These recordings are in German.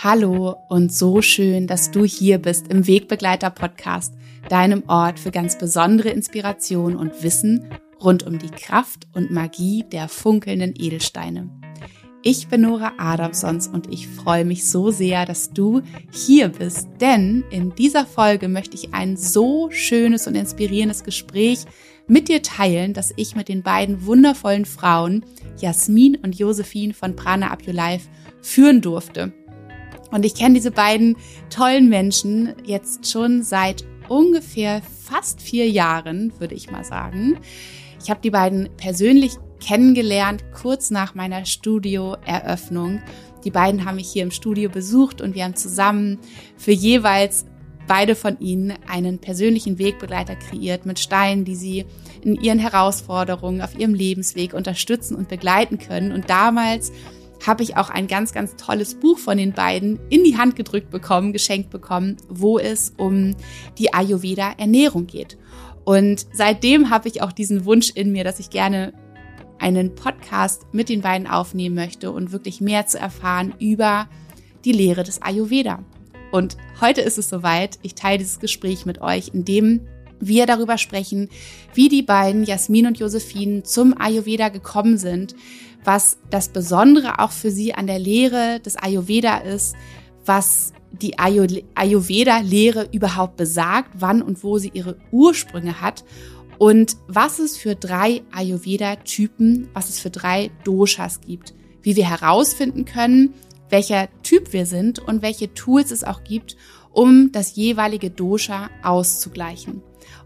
Hallo und so schön, dass du hier bist im Wegbegleiter Podcast, deinem Ort für ganz besondere Inspiration und Wissen rund um die Kraft und Magie der funkelnden Edelsteine. Ich bin Nora Adamsons und ich freue mich so sehr, dass du hier bist, denn in dieser Folge möchte ich ein so schönes und inspirierendes Gespräch mit dir teilen, das ich mit den beiden wundervollen Frauen Jasmin und Josephine von Prana Up Your Life führen durfte. Und ich kenne diese beiden tollen Menschen jetzt schon seit ungefähr fast vier Jahren, würde ich mal sagen. Ich habe die beiden persönlich kennengelernt, kurz nach meiner Studioeröffnung. Die beiden haben mich hier im Studio besucht und wir haben zusammen für jeweils beide von ihnen einen persönlichen Wegbegleiter kreiert mit Steinen, die sie in ihren Herausforderungen auf ihrem Lebensweg unterstützen und begleiten können. Und damals habe ich auch ein ganz, ganz tolles Buch von den beiden in die Hand gedrückt bekommen, geschenkt bekommen, wo es um die Ayurveda Ernährung geht. Und seitdem habe ich auch diesen Wunsch in mir, dass ich gerne einen Podcast mit den beiden aufnehmen möchte und wirklich mehr zu erfahren über die Lehre des Ayurveda. Und heute ist es soweit. Ich teile dieses Gespräch mit euch, in dem wir darüber sprechen, wie die beiden Jasmin und Josephine zum Ayurveda gekommen sind, was das Besondere auch für sie an der Lehre des Ayurveda ist, was die Ayurveda-Lehre überhaupt besagt, wann und wo sie ihre Ursprünge hat und was es für drei Ayurveda-Typen, was es für drei Doshas gibt, wie wir herausfinden können, welcher Typ wir sind und welche Tools es auch gibt, um das jeweilige Dosha auszugleichen.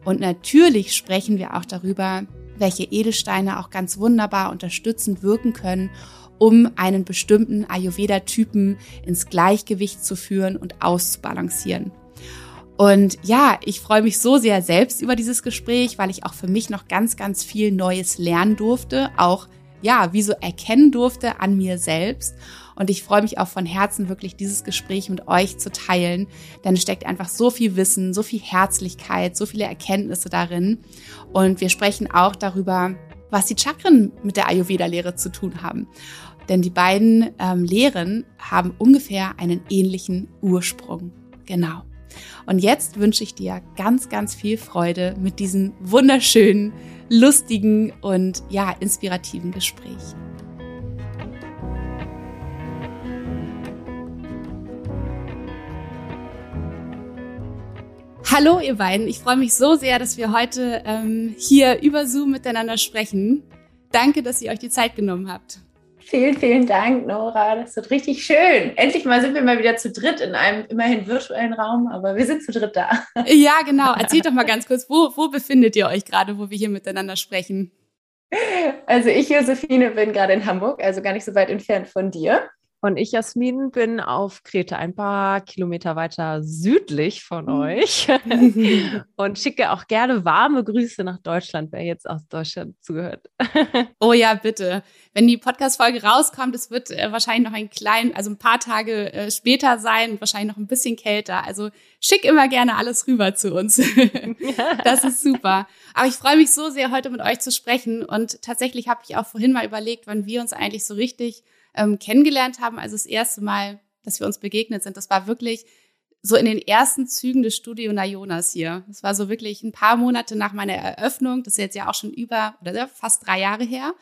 Und natürlich sprechen wir auch darüber, welche Edelsteine auch ganz wunderbar unterstützend wirken können, um einen bestimmten Ayurveda-Typen ins Gleichgewicht zu führen und auszubalancieren. Und ja, ich freue mich so sehr selbst über dieses Gespräch, weil ich auch für mich noch ganz, ganz viel Neues lernen durfte, auch ja, wie so erkennen durfte an mir selbst. Und ich freue mich auch von Herzen wirklich, dieses Gespräch mit euch zu teilen, denn es steckt einfach so viel Wissen, so viel Herzlichkeit, so viele Erkenntnisse darin. Und wir sprechen auch darüber, was die Chakren mit der Ayurveda-Lehre zu tun haben. Denn die beiden ähm, Lehren haben ungefähr einen ähnlichen Ursprung. Genau. Und jetzt wünsche ich dir ganz, ganz viel Freude mit diesem wunderschönen, lustigen und ja, inspirativen Gespräch. Hallo ihr beiden, ich freue mich so sehr, dass wir heute ähm, hier über Zoom miteinander sprechen. Danke, dass ihr euch die Zeit genommen habt. Vielen, vielen Dank, Nora. Das wird richtig schön. Endlich mal sind wir mal wieder zu dritt in einem immerhin virtuellen Raum, aber wir sind zu dritt da. Ja, genau. Erzählt doch mal ganz kurz, wo, wo befindet ihr euch gerade, wo wir hier miteinander sprechen? Also ich, Josephine, bin gerade in Hamburg, also gar nicht so weit entfernt von dir. Und ich, Jasmin, bin auf Kreta, ein paar Kilometer weiter südlich von mhm. euch und schicke auch gerne warme Grüße nach Deutschland, wer jetzt aus Deutschland zugehört. oh ja, bitte. Wenn die Podcast-Folge rauskommt, es wird äh, wahrscheinlich noch ein klein, also ein paar Tage äh, später sein, wahrscheinlich noch ein bisschen kälter. Also schick immer gerne alles rüber zu uns. das ist super. Aber ich freue mich so sehr, heute mit euch zu sprechen. Und tatsächlich habe ich auch vorhin mal überlegt, wann wir uns eigentlich so richtig ähm, kennengelernt haben, also das erste Mal, dass wir uns begegnet sind. Das war wirklich so in den ersten Zügen des Studio Najonas hier. Das war so wirklich ein paar Monate nach meiner Eröffnung. Das ist jetzt ja auch schon über oder fast drei Jahre her.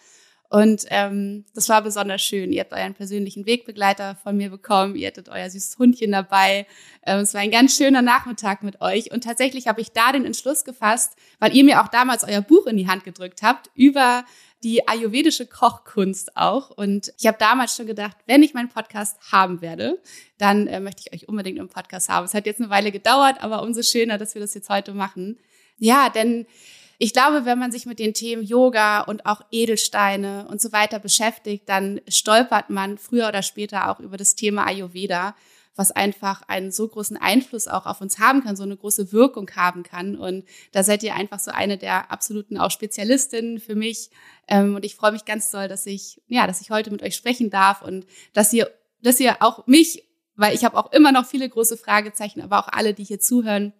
Und ähm, das war besonders schön. Ihr habt euren persönlichen Wegbegleiter von mir bekommen. Ihr hattet euer süßes Hundchen dabei. Ähm, es war ein ganz schöner Nachmittag mit euch. Und tatsächlich habe ich da den Entschluss gefasst, weil ihr mir auch damals euer Buch in die Hand gedrückt habt über die ayurvedische Kochkunst auch. Und ich habe damals schon gedacht, wenn ich meinen Podcast haben werde, dann äh, möchte ich euch unbedingt im Podcast haben. Es hat jetzt eine Weile gedauert, aber umso schöner, dass wir das jetzt heute machen. Ja, denn ich glaube, wenn man sich mit den Themen Yoga und auch Edelsteine und so weiter beschäftigt, dann stolpert man früher oder später auch über das Thema Ayurveda was einfach einen so großen Einfluss auch auf uns haben kann, so eine große Wirkung haben kann. Und da seid ihr einfach so eine der absoluten auch Spezialistinnen für mich. Ähm, und ich freue mich ganz doll, dass ich, ja, dass ich heute mit euch sprechen darf und dass ihr, dass ihr auch mich, weil ich habe auch immer noch viele große Fragezeichen, aber auch alle, die hier zuhören,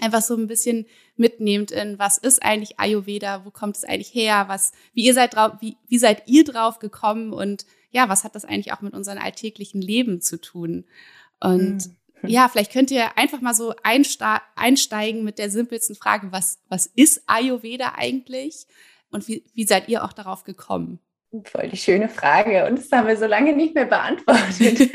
einfach so ein bisschen mitnehmt in, was ist eigentlich Ayurveda, wo kommt es eigentlich her, was, wie ihr seid drauf, wie, wie seid ihr drauf gekommen und ja, was hat das eigentlich auch mit unserem alltäglichen Leben zu tun? Und mhm. ja, vielleicht könnt ihr einfach mal so einsteigen mit der simpelsten Frage, was, was ist Ayurveda eigentlich? Und wie, wie seid ihr auch darauf gekommen? Voll die schöne Frage. Und das haben wir so lange nicht mehr beantwortet.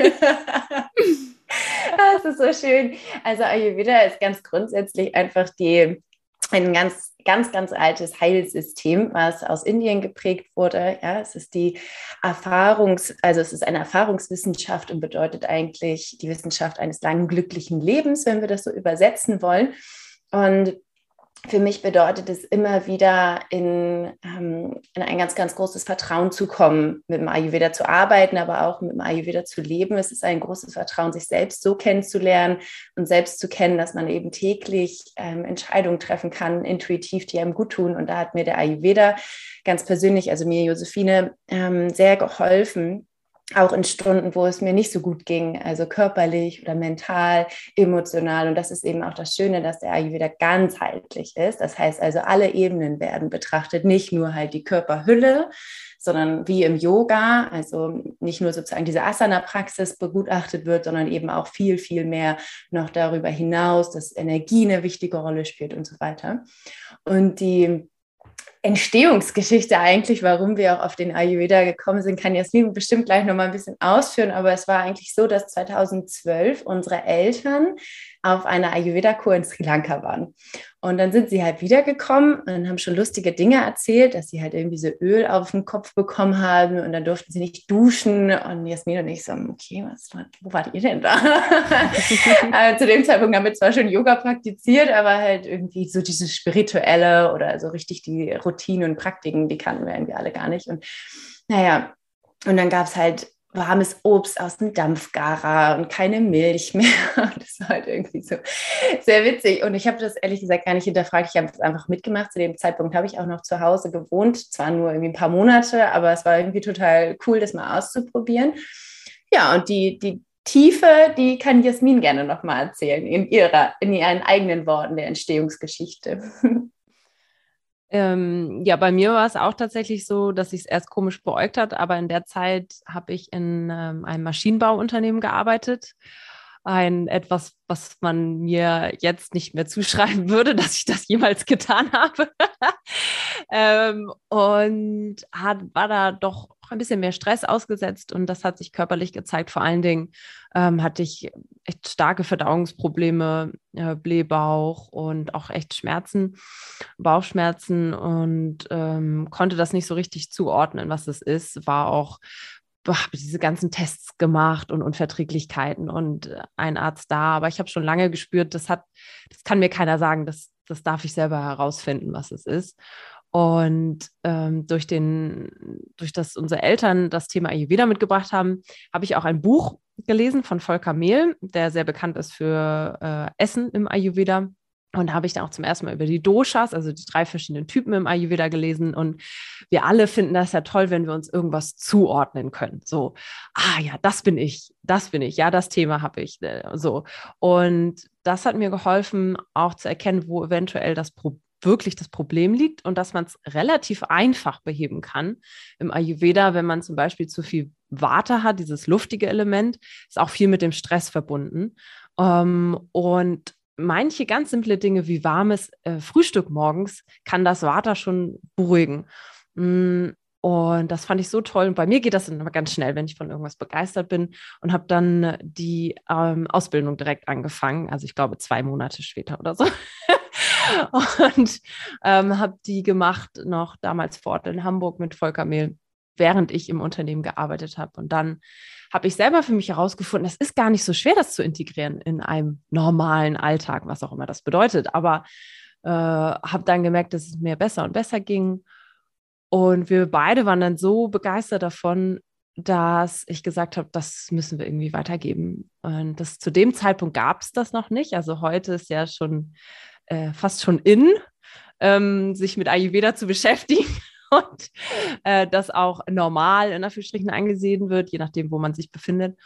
das ist so schön. Also Ayurveda ist ganz grundsätzlich einfach die, ein ganz ganz, ganz altes Heilsystem, was aus Indien geprägt wurde. Ja, es ist die Erfahrungs-, also es ist eine Erfahrungswissenschaft und bedeutet eigentlich die Wissenschaft eines langen glücklichen Lebens, wenn wir das so übersetzen wollen. Und für mich bedeutet es immer wieder in, ähm, in ein ganz, ganz großes Vertrauen zu kommen, mit dem Ayurveda zu arbeiten, aber auch mit dem Ayurveda zu leben. Es ist ein großes Vertrauen, sich selbst so kennenzulernen und selbst zu kennen, dass man eben täglich ähm, Entscheidungen treffen kann, intuitiv, die einem gut tun. Und da hat mir der Ayurveda ganz persönlich, also mir Josephine, ähm, sehr geholfen, auch in Stunden, wo es mir nicht so gut ging, also körperlich oder mental, emotional. Und das ist eben auch das Schöne, dass der Ayurveda ganzheitlich ist. Das heißt also, alle Ebenen werden betrachtet, nicht nur halt die Körperhülle, sondern wie im Yoga, also nicht nur sozusagen diese Asana-Praxis begutachtet wird, sondern eben auch viel, viel mehr noch darüber hinaus, dass Energie eine wichtige Rolle spielt und so weiter. Und die Entstehungsgeschichte eigentlich, warum wir auch auf den Ayurveda gekommen sind, kann Jasmin bestimmt gleich noch mal ein bisschen ausführen. Aber es war eigentlich so, dass 2012 unsere Eltern auf einer Ayurveda-Kur in Sri Lanka waren. Und dann sind sie halt wiedergekommen und haben schon lustige Dinge erzählt, dass sie halt irgendwie so Öl auf den Kopf bekommen haben und dann durften sie nicht duschen. Und Jasmin und ich so, okay, was, wo wart ihr denn da? also zu dem Zeitpunkt haben wir zwar schon Yoga praktiziert, aber halt irgendwie so dieses Spirituelle oder so richtig die Routinen und Praktiken, die kannten wir irgendwie alle gar nicht. Und naja, und dann gab es halt warmes Obst aus dem Dampfgarer und keine Milch mehr. Das war halt irgendwie so sehr witzig. Und ich habe das ehrlich gesagt gar nicht hinterfragt. Ich habe es einfach mitgemacht. Zu dem Zeitpunkt habe ich auch noch zu Hause gewohnt. Zwar nur irgendwie ein paar Monate, aber es war irgendwie total cool, das mal auszuprobieren. Ja, und die, die Tiefe, die kann Jasmin gerne nochmal erzählen in ihrer, in ihren eigenen Worten der Entstehungsgeschichte. Ähm, ja, bei mir war es auch tatsächlich so, dass ich es erst komisch beäugt hat, aber in der Zeit habe ich in ähm, einem Maschinenbauunternehmen gearbeitet. Ein etwas, was man mir jetzt nicht mehr zuschreiben würde, dass ich das jemals getan habe. Ähm, und hat, war da doch ein bisschen mehr Stress ausgesetzt und das hat sich körperlich gezeigt. Vor allen Dingen ähm, hatte ich echt starke Verdauungsprobleme, äh, Blähbauch und auch echt Schmerzen, Bauchschmerzen und ähm, konnte das nicht so richtig zuordnen, was es ist. War auch habe diese ganzen Tests gemacht und Unverträglichkeiten und äh, ein Arzt da, aber ich habe schon lange gespürt, das hat, das kann mir keiner sagen, das, das darf ich selber herausfinden, was es ist. Und ähm, durch, den, durch das unsere Eltern das Thema Ayurveda mitgebracht haben, habe ich auch ein Buch gelesen von Volker Mehl, der sehr bekannt ist für äh, Essen im Ayurveda. Und habe ich dann auch zum ersten Mal über die Doshas, also die drei verschiedenen Typen im Ayurveda gelesen. Und wir alle finden das ja toll, wenn wir uns irgendwas zuordnen können. So, ah ja, das bin ich, das bin ich, ja, das Thema habe ich. Äh, so. Und das hat mir geholfen, auch zu erkennen, wo eventuell das Problem wirklich das Problem liegt und dass man es relativ einfach beheben kann. Im Ayurveda, wenn man zum Beispiel zu viel Warte hat, dieses luftige Element, ist auch viel mit dem Stress verbunden. Ähm, und manche ganz simple Dinge wie warmes äh, Frühstück morgens kann das Vata schon beruhigen. Mm, und das fand ich so toll. Und bei mir geht das dann immer ganz schnell, wenn ich von irgendwas begeistert bin und habe dann die ähm, Ausbildung direkt angefangen. Also ich glaube zwei Monate später oder so. und ähm, habe die gemacht noch damals vor Ort in Hamburg mit Volker Mehl, während ich im Unternehmen gearbeitet habe. Und dann habe ich selber für mich herausgefunden, es ist gar nicht so schwer, das zu integrieren in einem normalen Alltag, was auch immer das bedeutet. Aber äh, habe dann gemerkt, dass es mir besser und besser ging. Und wir beide waren dann so begeistert davon, dass ich gesagt habe, das müssen wir irgendwie weitergeben. Und das, zu dem Zeitpunkt gab es das noch nicht. Also heute ist ja schon äh, fast schon in, ähm, sich mit Ayurveda zu beschäftigen und äh, das auch normal in Anführungsstrichen angesehen wird, je nachdem, wo man sich befindet.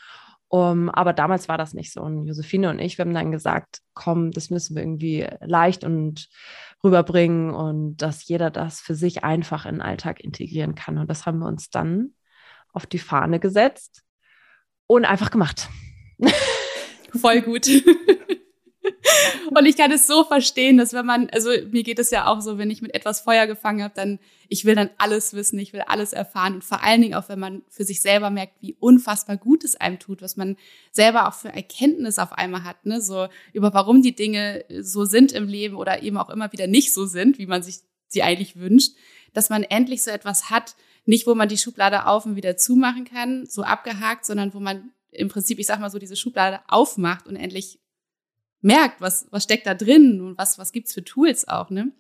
Um, aber damals war das nicht so. Und Josephine und ich, wir haben dann gesagt, komm, das müssen wir irgendwie leicht und rüberbringen und dass jeder das für sich einfach in den Alltag integrieren kann. Und das haben wir uns dann auf die Fahne gesetzt und einfach gemacht. Voll gut. Und ich kann es so verstehen, dass wenn man, also mir geht es ja auch so, wenn ich mit etwas Feuer gefangen habe, dann, ich will dann alles wissen, ich will alles erfahren. Und vor allen Dingen auch, wenn man für sich selber merkt, wie unfassbar gut es einem tut, was man selber auch für Erkenntnis auf einmal hat, ne, so über warum die Dinge so sind im Leben oder eben auch immer wieder nicht so sind, wie man sich sie eigentlich wünscht, dass man endlich so etwas hat, nicht wo man die Schublade auf und wieder zumachen kann, so abgehakt, sondern wo man im Prinzip, ich sag mal so, diese Schublade aufmacht und endlich merkt, was, was steckt da drin und was, was gibt's für Tools auch, ne?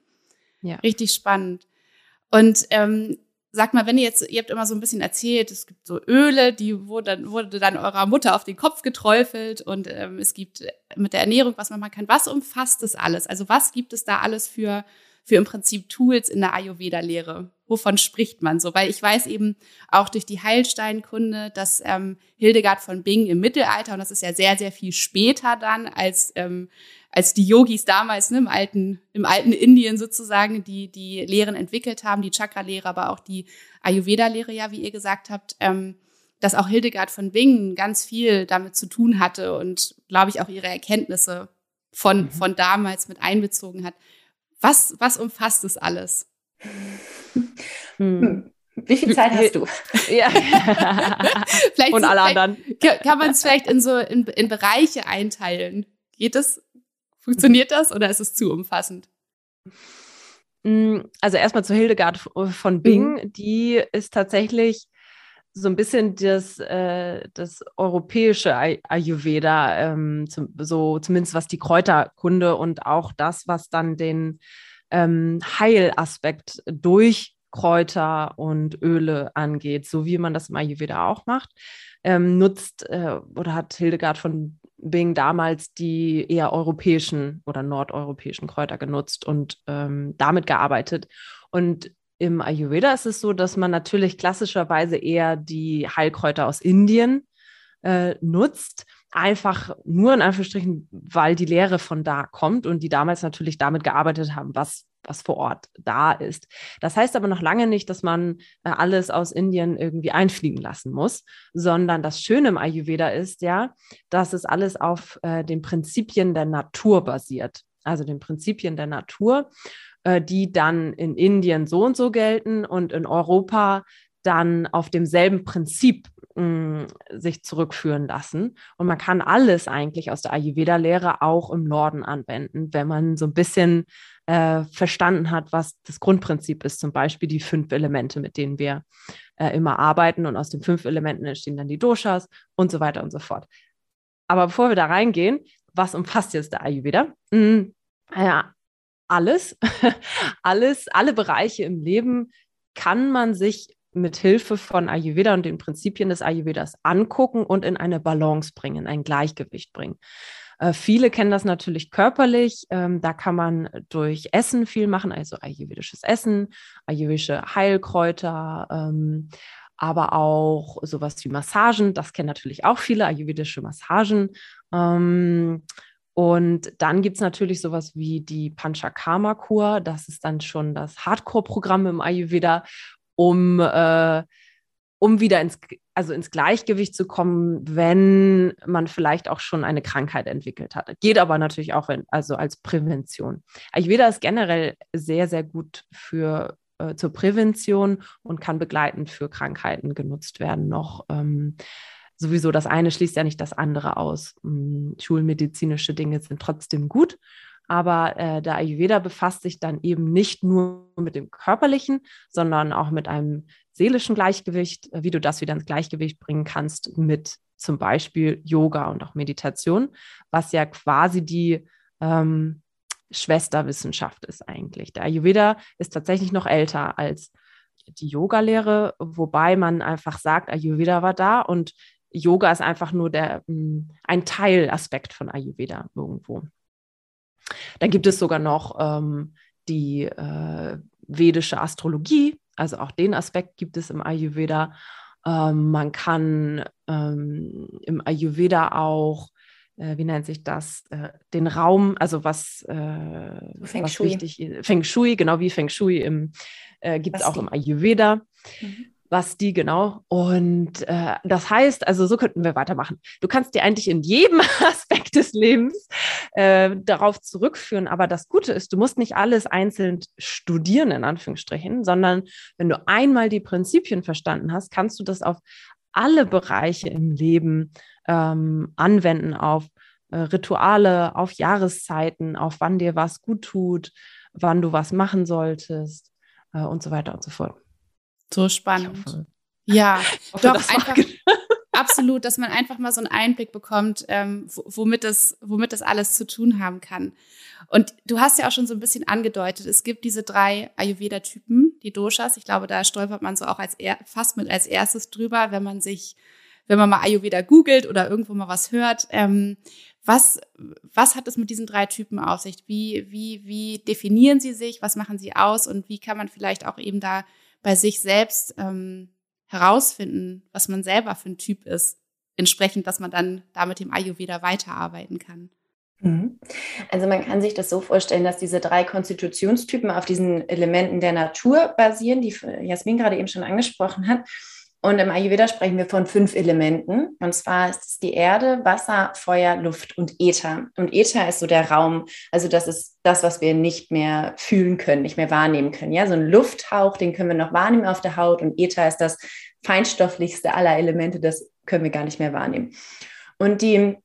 Ja. Richtig spannend. Und ähm, sag mal, wenn ihr jetzt, ihr habt immer so ein bisschen erzählt, es gibt so Öle, die wurde, wurde dann eurer Mutter auf den Kopf geträufelt und ähm, es gibt mit der Ernährung, was man machen kann. Was umfasst das alles? Also was gibt es da alles für für im Prinzip Tools in der Ayurveda-Lehre? Wovon spricht man so? Weil ich weiß eben auch durch die Heilsteinkunde, dass ähm, Hildegard von Bingen im Mittelalter, und das ist ja sehr, sehr viel später dann, als, ähm, als die Yogis damals ne, im, alten, im alten Indien sozusagen, die die Lehren entwickelt haben, die Chakra-Lehre, aber auch die Ayurveda-Lehre, ja, wie ihr gesagt habt, ähm, dass auch Hildegard von Bingen ganz viel damit zu tun hatte und, glaube ich, auch ihre Erkenntnisse von, mhm. von damals mit einbezogen hat. Was, was umfasst es alles? Hm. Wie viel Zeit hast du? Ja. vielleicht Und alle anderen. Kann man es vielleicht in so in, in Bereiche einteilen? Geht das? Funktioniert das oder ist es zu umfassend? Hm, also erstmal zu Hildegard von Bing. Mhm. Die ist tatsächlich so ein bisschen das, äh, das europäische Ayurveda, ähm, zum, so zumindest was die Kräuterkunde und auch das, was dann den ähm, Heilaspekt durch Kräuter und Öle angeht, so wie man das im Ayurveda auch macht, ähm, nutzt äh, oder hat Hildegard von Bing damals die eher europäischen oder nordeuropäischen Kräuter genutzt und ähm, damit gearbeitet. Und im Ayurveda ist es so, dass man natürlich klassischerweise eher die Heilkräuter aus Indien äh, nutzt. Einfach nur in Anführungsstrichen, weil die Lehre von da kommt und die damals natürlich damit gearbeitet haben, was, was vor Ort da ist. Das heißt aber noch lange nicht, dass man äh, alles aus Indien irgendwie einfliegen lassen muss, sondern das Schöne im Ayurveda ist ja, dass es alles auf äh, den Prinzipien der Natur basiert. Also den Prinzipien der Natur äh, die dann in Indien so und so gelten und in Europa dann auf demselben Prinzip mh, mm, sich zurückführen lassen. Und man kann alles eigentlich aus der Ayurveda-Lehre auch im Norden anwenden, wenn man so ein bisschen äh, verstanden hat, was das Grundprinzip ist, zum Beispiel die fünf Elemente, mit denen wir äh, immer arbeiten. Und aus den fünf Elementen entstehen dann die Doshas und so weiter und so fort. Aber bevor wir da reingehen, was umfasst jetzt der Ayurveda? Mhm. Ja, alles, alles, alle Bereiche im Leben kann man sich mit Hilfe von Ayurveda und den Prinzipien des Ayurvedas angucken und in eine Balance bringen, ein Gleichgewicht bringen. Äh, viele kennen das natürlich körperlich. Ähm, da kann man durch Essen viel machen, also ayurvedisches Essen, ayurvedische Heilkräuter, ähm, aber auch sowas wie Massagen. Das kennen natürlich auch viele ayurvedische Massagen. Ähm, und dann gibt es natürlich sowas wie die Panchakarma-Kur. Das ist dann schon das Hardcore-Programm im Ayurveda, um, äh, um wieder ins, also ins Gleichgewicht zu kommen, wenn man vielleicht auch schon eine Krankheit entwickelt hat. Geht aber natürlich auch in, also als Prävention. Ayurveda ist generell sehr, sehr gut für äh, zur Prävention und kann begleitend für Krankheiten genutzt werden noch. Ähm, sowieso das eine schließt ja nicht das andere aus. Hm, schulmedizinische Dinge sind trotzdem gut, aber äh, der Ayurveda befasst sich dann eben nicht nur mit dem körperlichen, sondern auch mit einem seelischen Gleichgewicht, äh, wie du das wieder ins Gleichgewicht bringen kannst mit zum Beispiel Yoga und auch Meditation, was ja quasi die ähm, Schwesterwissenschaft ist eigentlich. Der Ayurveda ist tatsächlich noch älter als die Yoga-Lehre, wobei man einfach sagt, Ayurveda war da und Yoga ist einfach nur der, hm, ein Teilaspekt von Ayurveda irgendwo. Dann gibt es sogar noch ähm, die äh, vedische Astrologie, also auch den Aspekt gibt es im Ayurveda. Ähm, man kann ähm, im Ayurveda auch, äh, wie nennt sich das, äh, den Raum, also was, äh, Feng was Shui. wichtig ist, Feng Shui, genau wie Feng Shui im, äh, gibt es auch im Ayurveda. Mhm. Was die genau. Und äh, das heißt, also so könnten wir weitermachen. Du kannst dir eigentlich in jedem Aspekt des Lebens äh, darauf zurückführen. Aber das Gute ist, du musst nicht alles einzeln studieren, in Anführungsstrichen, sondern wenn du einmal die Prinzipien verstanden hast, kannst du das auf alle Bereiche im Leben ähm, anwenden, auf äh, Rituale, auf Jahreszeiten, auf wann dir was gut tut, wann du was machen solltest äh, und so weiter und so fort. So spannend. Ja, hoffe, doch einfach absolut, dass man einfach mal so einen Einblick bekommt, ähm, womit das, womit das alles zu tun haben kann. Und du hast ja auch schon so ein bisschen angedeutet, es gibt diese drei Ayurveda-Typen, die Doshas. Ich glaube, da stolpert man so auch als er, fast mit als erstes drüber, wenn man sich, wenn man mal Ayurveda googelt oder irgendwo mal was hört. Ähm, was, was hat es mit diesen drei Typen auf sich? Wie, wie, wie definieren sie sich? Was machen sie aus? Und wie kann man vielleicht auch eben da bei sich selbst ähm, herausfinden, was man selber für ein Typ ist, entsprechend, dass man dann da mit dem Ayurveda weiterarbeiten kann. Mhm. Also man kann sich das so vorstellen, dass diese drei Konstitutionstypen auf diesen Elementen der Natur basieren, die Jasmin gerade eben schon angesprochen hat. Und im Ayurveda sprechen wir von fünf Elementen. Und zwar ist es die Erde, Wasser, Feuer, Luft und Äther. Und Äther ist so der Raum, also das ist das, was wir nicht mehr fühlen können, nicht mehr wahrnehmen können. Ja, so ein Lufthauch, den können wir noch wahrnehmen auf der Haut. Und Äther ist das feinstofflichste aller Elemente, das können wir gar nicht mehr wahrnehmen. Und die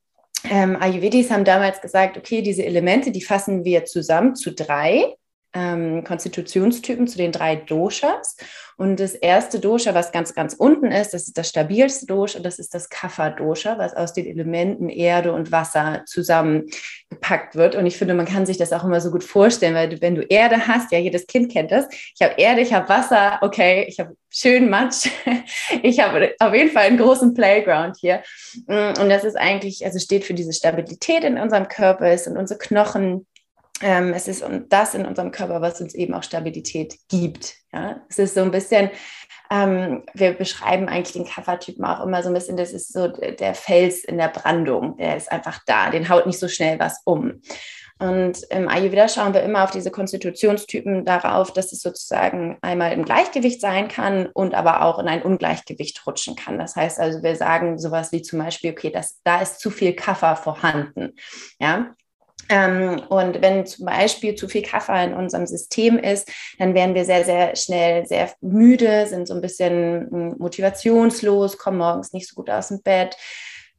ähm, Ayurvedis haben damals gesagt, okay, diese Elemente, die fassen wir zusammen zu drei ähm, Konstitutionstypen zu den drei Doshas. Und das erste Dosha, was ganz, ganz unten ist, das ist das stabilste Dosha, das ist das Kapha-Dosha, was aus den Elementen Erde und Wasser zusammengepackt wird. Und ich finde, man kann sich das auch immer so gut vorstellen, weil du, wenn du Erde hast, ja, jedes Kind kennt das. Ich habe Erde, ich habe Wasser, okay, ich habe schön Matsch. Ich habe auf jeden Fall einen großen Playground hier. Und das ist eigentlich, also steht für diese Stabilität in unserem Körper, es sind unsere Knochen, ähm, es ist das in unserem Körper, was uns eben auch Stabilität gibt. Ja? Es ist so ein bisschen, ähm, wir beschreiben eigentlich den Kaffertypen auch immer so ein bisschen, das ist so der Fels in der Brandung, der ist einfach da, den haut nicht so schnell was um. Und im Ayurveda schauen wir immer auf diese Konstitutionstypen darauf, dass es sozusagen einmal im Gleichgewicht sein kann und aber auch in ein Ungleichgewicht rutschen kann. Das heißt also, wir sagen sowas wie zum Beispiel, okay, das, da ist zu viel Kaffer vorhanden. Ja, und wenn zum Beispiel zu viel Kaffee in unserem System ist, dann werden wir sehr, sehr schnell sehr müde, sind so ein bisschen hm, motivationslos, kommen morgens nicht so gut aus dem Bett,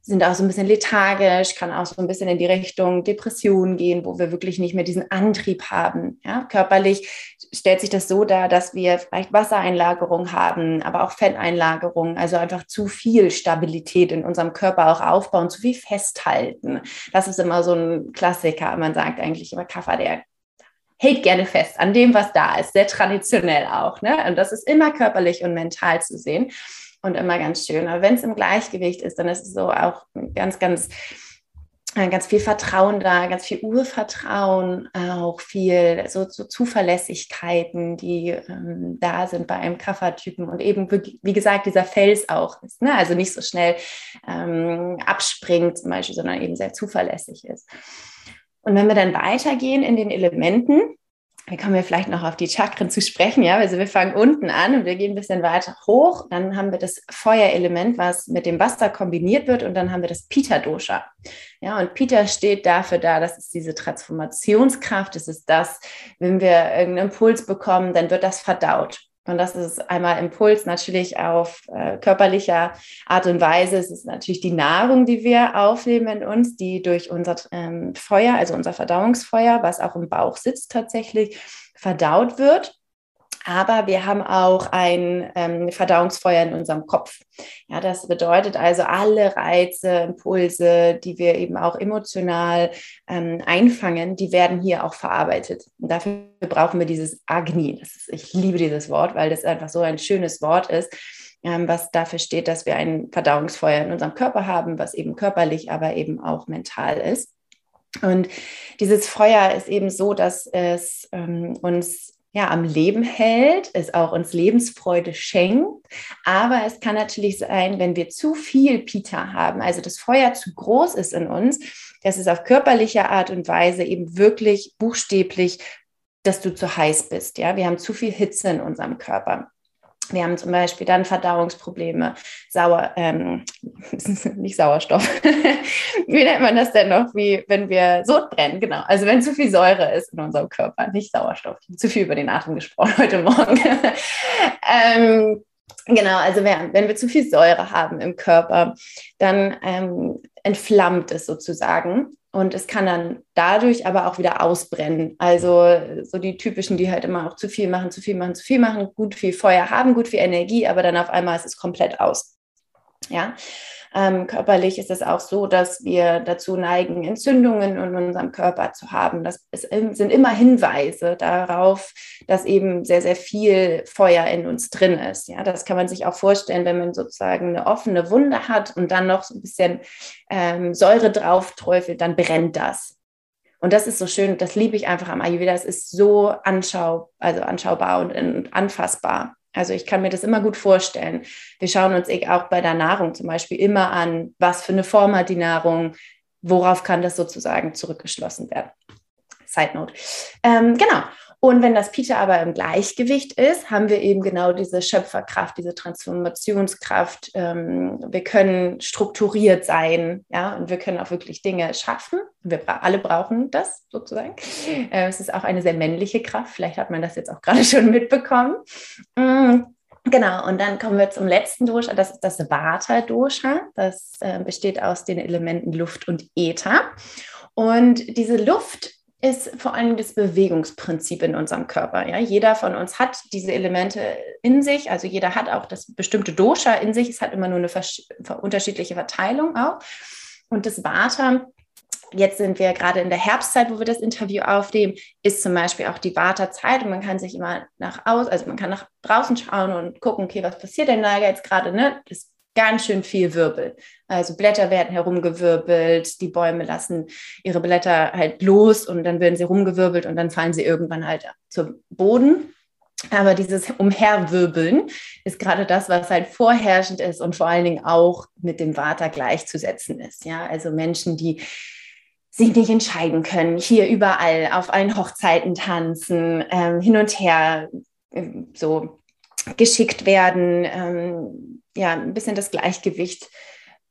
sind auch so ein bisschen lethargisch, kann auch so ein bisschen in die Richtung Depression gehen, wo wir wirklich nicht mehr diesen Antrieb haben. Ja, körperlich stellt sich das so dar, dass wir vielleicht Wassereinlagerung haben, aber auch Fetteinlagerung, also einfach zu viel Stabilität in unserem Körper auch aufbauen, zu viel festhalten. Das ist immer so ein Klassiker. Man sagt eigentlich immer Kaffer, der hält gerne fest an dem, was da ist, sehr traditionell auch. Ne? Und das ist immer körperlich und mental zu sehen und immer ganz schön. Aber wenn es im Gleichgewicht ist, dann ist es so auch ganz, ganz äh, ganz viel Vertrauen da, ganz viel Urvertrauen, auch viel so, so Zuverlässigkeiten, die ähm, da sind bei einem Kaffertypen und eben, wie gesagt, dieser Fels auch ist, ne? also nicht so schnell ähm, abspringt zum Beispiel, sondern eben sehr zuverlässig ist. Und wenn wir dann weitergehen in den Elementen, wir kommen ja vielleicht noch auf die Chakren zu sprechen, ja. Also wir fangen unten an und wir gehen ein bisschen weiter hoch. Dann haben wir das Feuerelement, was mit dem Wasser kombiniert wird, und dann haben wir das Pita-Dosha. Ja, und Pita steht dafür da, das ist diese Transformationskraft, das ist das, wenn wir irgendeinen Impuls bekommen, dann wird das verdaut. Und das ist einmal Impuls natürlich auf äh, körperlicher Art und Weise. Es ist natürlich die Nahrung, die wir aufnehmen in uns, die durch unser ähm, Feuer, also unser Verdauungsfeuer, was auch im Bauch sitzt tatsächlich, verdaut wird aber wir haben auch ein ähm, Verdauungsfeuer in unserem Kopf. Ja, das bedeutet also alle Reize, Impulse, die wir eben auch emotional ähm, einfangen, die werden hier auch verarbeitet. Und dafür brauchen wir dieses Agni. Ist, ich liebe dieses Wort, weil das einfach so ein schönes Wort ist, ähm, was dafür steht, dass wir ein Verdauungsfeuer in unserem Körper haben, was eben körperlich, aber eben auch mental ist. Und dieses Feuer ist eben so, dass es ähm, uns ja, am Leben hält, es auch uns Lebensfreude schenkt. Aber es kann natürlich sein, wenn wir zu viel Pita haben, also das Feuer zu groß ist in uns, dass es auf körperlicher Art und Weise eben wirklich buchstäblich, dass du zu heiß bist. Ja, wir haben zu viel Hitze in unserem Körper. Wir haben zum Beispiel dann Verdauungsprobleme, Sauer, ähm, nicht Sauerstoff. Wie nennt man das denn noch? Wie wenn wir Sodbrennen, genau. Also wenn zu viel Säure ist in unserem Körper, nicht Sauerstoff. Zu viel über den Atem gesprochen heute Morgen. ähm, Genau, also wenn, wenn, wir zu viel Säure haben im Körper, dann ähm, entflammt es sozusagen und es kann dann dadurch aber auch wieder ausbrennen. Also so die typischen, die halt immer auch zu viel machen, zu viel machen, zu viel machen, gut viel Feuer haben, gut viel Energie, aber dann auf einmal ist es komplett aus. Ja, ähm, körperlich ist es auch so, dass wir dazu neigen, Entzündungen in unserem Körper zu haben. Das ist, sind immer Hinweise darauf, dass eben sehr, sehr viel Feuer in uns drin ist. Ja, das kann man sich auch vorstellen, wenn man sozusagen eine offene Wunde hat und dann noch so ein bisschen ähm, Säure drauf träufelt, dann brennt das. Und das ist so schön, das liebe ich einfach am Ayurveda. Es ist so anschau, also anschaubar und, und anfassbar. Also ich kann mir das immer gut vorstellen. Wir schauen uns auch bei der Nahrung zum Beispiel immer an, was für eine Form hat die Nahrung, worauf kann das sozusagen zurückgeschlossen werden. Side Note. Ähm, genau. Und wenn das Pita aber im Gleichgewicht ist, haben wir eben genau diese Schöpferkraft, diese Transformationskraft. Ähm, wir können strukturiert sein, ja, und wir können auch wirklich Dinge schaffen. Wir alle brauchen das sozusagen. Äh, es ist auch eine sehr männliche Kraft. Vielleicht hat man das jetzt auch gerade schon mitbekommen. Mm. Genau, und dann kommen wir zum letzten Dosha, das ist das Vata-Dosha. Das äh, besteht aus den Elementen Luft und Äther. Und diese Luft ist vor allem das Bewegungsprinzip in unserem Körper. Ja? Jeder von uns hat diese Elemente in sich, also jeder hat auch das bestimmte Dosha in sich. Es hat immer nur eine unterschiedliche Verteilung auch. Und das Vata, jetzt sind wir gerade in der Herbstzeit, wo wir das Interview aufnehmen, ist zum Beispiel auch die Vata-Zeit und man kann sich immer nach aus, also man kann nach draußen schauen und gucken, okay, was passiert denn da jetzt gerade? Ne? Das ganz schön viel Wirbel. Also Blätter werden herumgewirbelt, die Bäume lassen ihre Blätter halt los und dann werden sie rumgewirbelt und dann fallen sie irgendwann halt zum Boden. Aber dieses Umherwirbeln ist gerade das, was halt vorherrschend ist und vor allen Dingen auch mit dem Vata gleichzusetzen ist. Ja, also Menschen, die sich nicht entscheiden können, hier überall auf allen Hochzeiten tanzen, ähm, hin und her äh, so geschickt werden, ähm, ja, ein bisschen das Gleichgewicht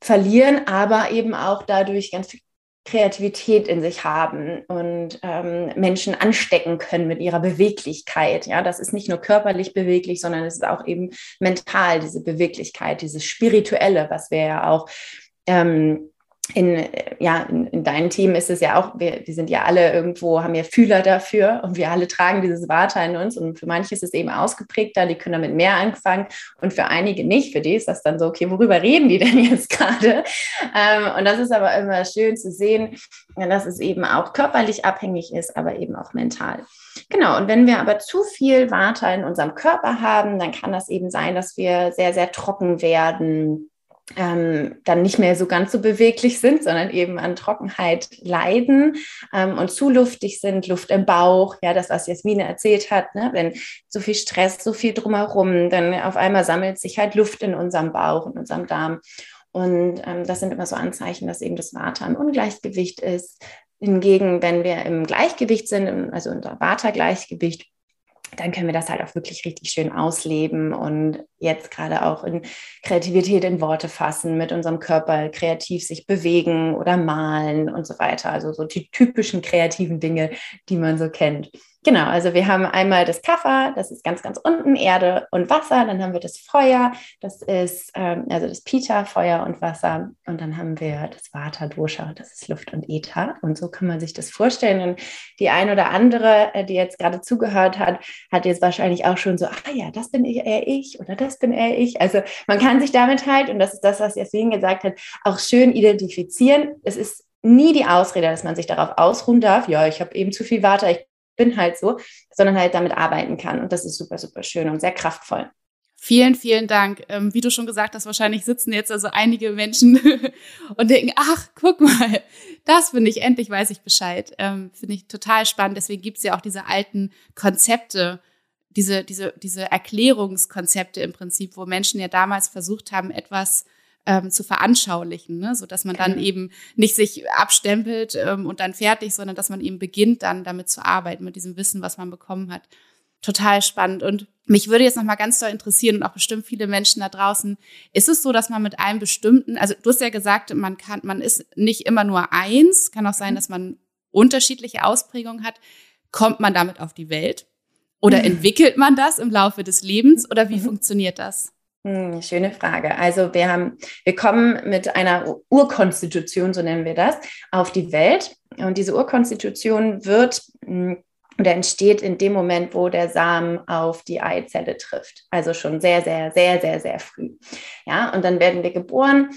verlieren, aber eben auch dadurch ganz viel Kreativität in sich haben und ähm, Menschen anstecken können mit ihrer Beweglichkeit. Ja, das ist nicht nur körperlich beweglich, sondern es ist auch eben mental, diese Beweglichkeit, dieses Spirituelle, was wir ja auch ähm, in, ja, in, in deinem Team ist es ja auch, wir, wir sind ja alle irgendwo, haben ja Fühler dafür und wir alle tragen dieses Vata in uns und für manche ist es eben ausgeprägter, die können damit mehr anfangen und für einige nicht. Für die ist das dann so, okay, worüber reden die denn jetzt gerade? Ähm, und das ist aber immer schön zu sehen, dass es eben auch körperlich abhängig ist, aber eben auch mental. Genau, und wenn wir aber zu viel Vata in unserem Körper haben, dann kann das eben sein, dass wir sehr, sehr trocken werden ähm, dann nicht mehr so ganz so beweglich sind, sondern eben an Trockenheit leiden ähm, und zu luftig sind, Luft im Bauch, ja, das, was Jasmine erzählt hat, ne? wenn so viel Stress, so viel drumherum, dann auf einmal sammelt sich halt Luft in unserem Bauch, in unserem Darm. Und ähm, das sind immer so Anzeichen, dass eben das Vata im Ungleichgewicht ist. Hingegen, wenn wir im Gleichgewicht sind, also unser Vata-Gleichgewicht, dann können wir das halt auch wirklich richtig schön ausleben und jetzt gerade auch in Kreativität in Worte fassen, mit unserem Körper kreativ sich bewegen oder malen und so weiter. Also so die typischen kreativen Dinge, die man so kennt. Genau, also wir haben einmal das Kaffer, das ist ganz, ganz unten, Erde und Wasser. Dann haben wir das Feuer, das ist ähm, also das Pita, Feuer und Wasser. Und dann haben wir das Vata Dosha, das ist Luft und Äther. Und so kann man sich das vorstellen. Und die ein oder andere, äh, die jetzt gerade zugehört hat, hat jetzt wahrscheinlich auch schon so, ah ja, das bin eher ich oder das bin eher ich. Also man kann sich damit halt, und das ist das, was Jasmin gesagt hat, auch schön identifizieren. Es ist nie die Ausrede, dass man sich darauf ausruhen darf, ja, ich habe eben zu viel Vata, ich bin halt so, sondern halt damit arbeiten kann. Und das ist super, super schön und sehr kraftvoll. Vielen, vielen Dank. Ähm, wie du schon gesagt hast, wahrscheinlich sitzen jetzt also einige Menschen und denken, ach, guck mal, das finde ich, endlich weiß ich Bescheid. Ähm, finde ich total spannend. Deswegen gibt es ja auch diese alten Konzepte, diese, diese, diese Erklärungskonzepte im Prinzip, wo Menschen ja damals versucht haben, etwas ähm, zu veranschaulichen, ne? so dass man dann eben nicht sich abstempelt ähm, und dann fertig, sondern dass man eben beginnt, dann damit zu arbeiten, mit diesem Wissen, was man bekommen hat. Total spannend. Und mich würde jetzt noch mal ganz doll interessieren und auch bestimmt viele Menschen da draußen. Ist es so, dass man mit einem bestimmten, also du hast ja gesagt, man kann, man ist nicht immer nur eins, kann auch sein, mhm. dass man unterschiedliche Ausprägungen hat. Kommt man damit auf die Welt? Oder mhm. entwickelt man das im Laufe des Lebens? Oder wie mhm. funktioniert das? Hm, schöne Frage. Also wir haben, wir kommen mit einer Urkonstitution, so nennen wir das, auf die Welt. Und diese Urkonstitution wird hm, oder entsteht in dem Moment, wo der Samen auf die Eizelle trifft. Also schon sehr, sehr, sehr, sehr, sehr früh. Ja, und dann werden wir geboren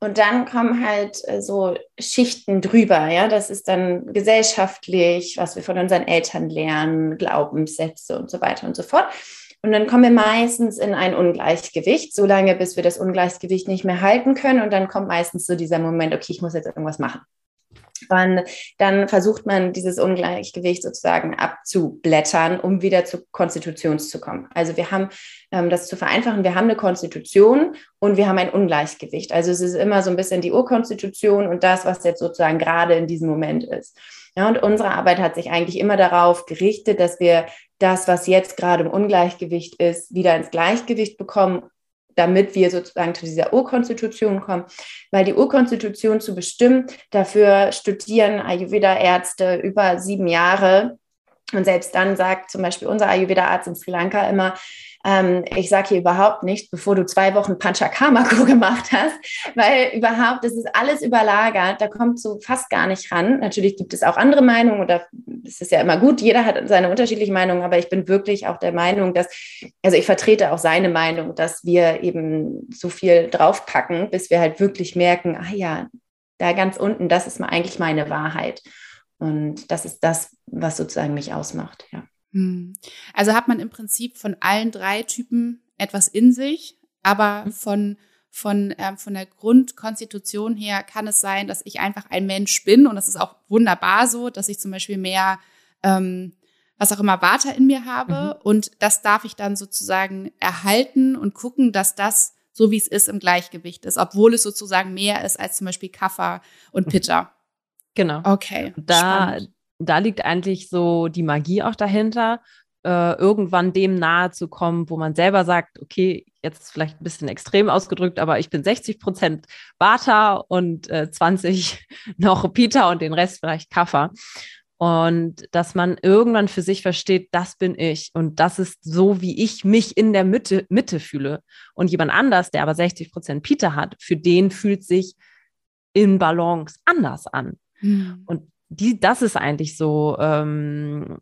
und dann kommen halt äh, so Schichten drüber. Ja, das ist dann gesellschaftlich, was wir von unseren Eltern lernen, Glaubenssätze und so weiter und so fort. Und dann kommen wir meistens in ein Ungleichgewicht, so lange, bis wir das Ungleichgewicht nicht mehr halten können. Und dann kommt meistens so dieser Moment, okay, ich muss jetzt irgendwas machen. Und dann versucht man dieses Ungleichgewicht sozusagen abzublättern, um wieder zur Konstitution zu kommen. Also wir haben ähm, das zu vereinfachen, wir haben eine Konstitution und wir haben ein Ungleichgewicht. Also es ist immer so ein bisschen die Urkonstitution und das, was jetzt sozusagen gerade in diesem Moment ist. Ja, und unsere Arbeit hat sich eigentlich immer darauf gerichtet, dass wir das, was jetzt gerade im Ungleichgewicht ist, wieder ins Gleichgewicht bekommen damit wir sozusagen zu dieser Urkonstitution kommen. Weil die Urkonstitution zu bestimmen, dafür studieren Ayurveda-Ärzte über sieben Jahre. Und selbst dann sagt zum Beispiel unser Ayurveda-Arzt in Sri Lanka immer, ähm, ich sage hier überhaupt nicht, bevor du zwei Wochen Panchakarma-Kur gemacht hast, weil überhaupt, das ist alles überlagert, da kommt so fast gar nicht ran. Natürlich gibt es auch andere Meinungen oder es ist ja immer gut, jeder hat seine unterschiedlichen Meinungen, aber ich bin wirklich auch der Meinung, dass, also ich vertrete auch seine Meinung, dass wir eben so viel draufpacken, bis wir halt wirklich merken, ah ja, da ganz unten, das ist eigentlich meine Wahrheit. Und das ist das, was sozusagen mich ausmacht, ja. Hm. Also hat man im Prinzip von allen drei Typen etwas in sich, aber mhm. von von, ähm, von der Grundkonstitution her kann es sein, dass ich einfach ein Mensch bin und das ist auch wunderbar so, dass ich zum Beispiel mehr, ähm, was auch immer, Vata in mir habe mhm. und das darf ich dann sozusagen erhalten und gucken, dass das so wie es ist im Gleichgewicht ist, obwohl es sozusagen mehr ist als zum Beispiel Kaffer und mhm. Pitta. Genau. Okay. Da, spannend da liegt eigentlich so die Magie auch dahinter, äh, irgendwann dem nahe zu kommen, wo man selber sagt, okay, jetzt ist vielleicht ein bisschen extrem ausgedrückt, aber ich bin 60 Prozent Vata und äh, 20 noch Pita und den Rest vielleicht Kaffer. Und dass man irgendwann für sich versteht, das bin ich und das ist so, wie ich mich in der Mitte, Mitte fühle. Und jemand anders, der aber 60 Prozent Pita hat, für den fühlt sich in Balance anders an. Mhm. Und die, das ist eigentlich so ähm,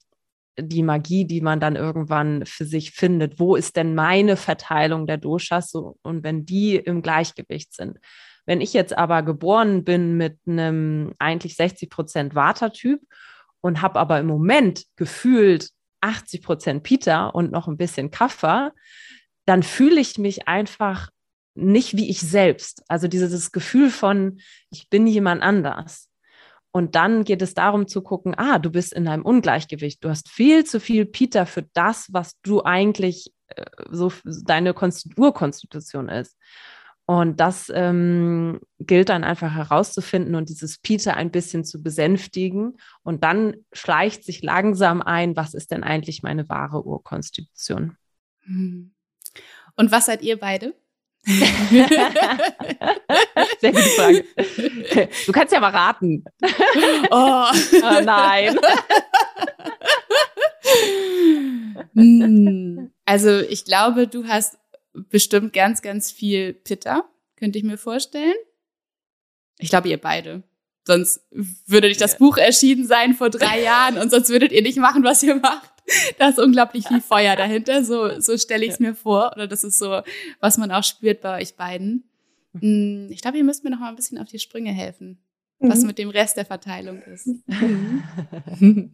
die Magie, die man dann irgendwann für sich findet. Wo ist denn meine Verteilung der Doshas? So, und wenn die im Gleichgewicht sind. Wenn ich jetzt aber geboren bin mit einem eigentlich 60 Prozent Vata-Typ und habe aber im Moment gefühlt 80 Prozent Pita und noch ein bisschen Kaffer, dann fühle ich mich einfach nicht wie ich selbst. Also dieses Gefühl von, ich bin jemand anders. Und dann geht es darum zu gucken, ah, du bist in einem Ungleichgewicht. Du hast viel zu viel Peter für das, was du eigentlich äh, so deine Urkonstitution ist. Und das ähm, gilt dann einfach herauszufinden und dieses Peter ein bisschen zu besänftigen. Und dann schleicht sich langsam ein, was ist denn eigentlich meine wahre Urkonstitution? Hm. Und was seid ihr beide? Sehr gute Frage. Du kannst ja mal raten. Oh, oh nein. Hm. Also ich glaube, du hast bestimmt ganz, ganz viel Pitter, könnte ich mir vorstellen. Ich glaube, ihr beide. Sonst würde nicht das Buch erschienen sein vor drei Jahren und sonst würdet ihr nicht machen, was ihr macht. Da ist unglaublich viel Feuer dahinter. So, so stelle ich es mir vor. Oder das ist so, was man auch spürt bei euch beiden. Mm, ich glaube, ihr müsst mir noch mal ein bisschen auf die Sprünge helfen, was mhm. mit dem Rest der Verteilung ist.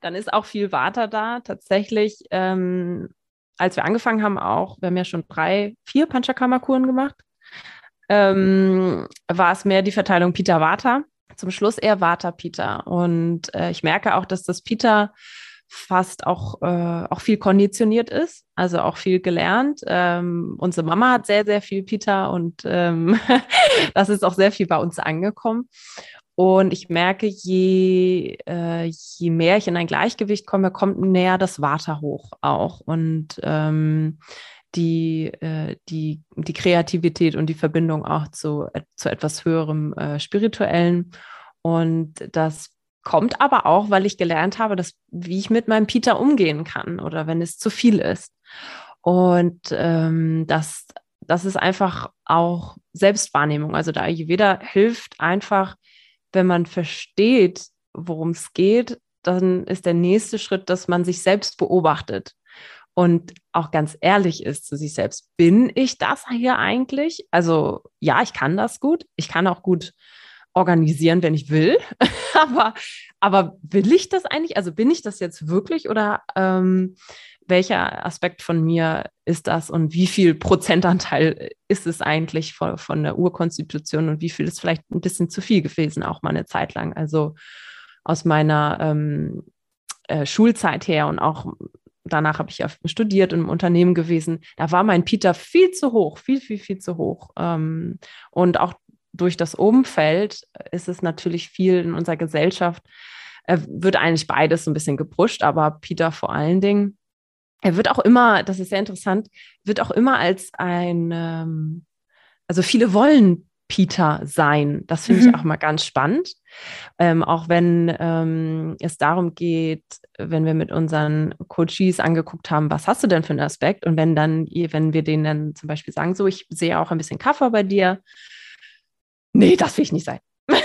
Dann ist auch viel Water da. Tatsächlich, ähm, als wir angefangen haben, auch, wir haben ja schon drei, vier Panchakarma-Kuren gemacht, ähm, war es mehr die Verteilung Pita-Vata. Zum Schluss eher Vata-Pita. Und äh, ich merke auch, dass das Pita fast auch, äh, auch viel konditioniert ist, also auch viel gelernt. Ähm, unsere Mama hat sehr, sehr viel Pita und ähm, das ist auch sehr viel bei uns angekommen. Und ich merke, je, äh, je mehr ich in ein Gleichgewicht komme, kommt näher das Water hoch auch. Und ähm, die, äh, die, die Kreativität und die Verbindung auch zu, zu etwas höherem äh, Spirituellen. Und das kommt aber auch, weil ich gelernt habe, dass, wie ich mit meinem Peter umgehen kann oder wenn es zu viel ist. Und ähm, das, das ist einfach auch Selbstwahrnehmung. Also der Ayurveda hilft einfach, wenn man versteht, worum es geht, dann ist der nächste Schritt, dass man sich selbst beobachtet und auch ganz ehrlich ist zu sich selbst. Bin ich das hier eigentlich? Also ja, ich kann das gut. Ich kann auch gut organisieren, wenn ich will. aber, aber will ich das eigentlich? Also bin ich das jetzt wirklich oder ähm, welcher Aspekt von mir ist das und wie viel Prozentanteil ist es eigentlich von, von der Urkonstitution und wie viel ist vielleicht ein bisschen zu viel gewesen, auch mal eine Zeit lang. Also aus meiner ähm, äh, Schulzeit her und auch danach habe ich ja studiert und im Unternehmen gewesen. Da war mein Peter viel zu hoch, viel, viel, viel zu hoch. Ähm, und auch durch das Umfeld ist es natürlich viel in unserer Gesellschaft, äh, wird eigentlich beides so ein bisschen gepusht, aber Peter vor allen Dingen er wird auch immer, das ist sehr interessant, wird auch immer als ein, ähm, also viele wollen Peter sein. Das finde mhm. ich auch mal ganz spannend. Ähm, auch wenn ähm, es darum geht, wenn wir mit unseren Coaches angeguckt haben, was hast du denn für einen Aspekt? Und wenn dann, wenn wir denen dann zum Beispiel sagen, so, ich sehe auch ein bisschen Kaffer bei dir. Nee, das will ich nicht sein.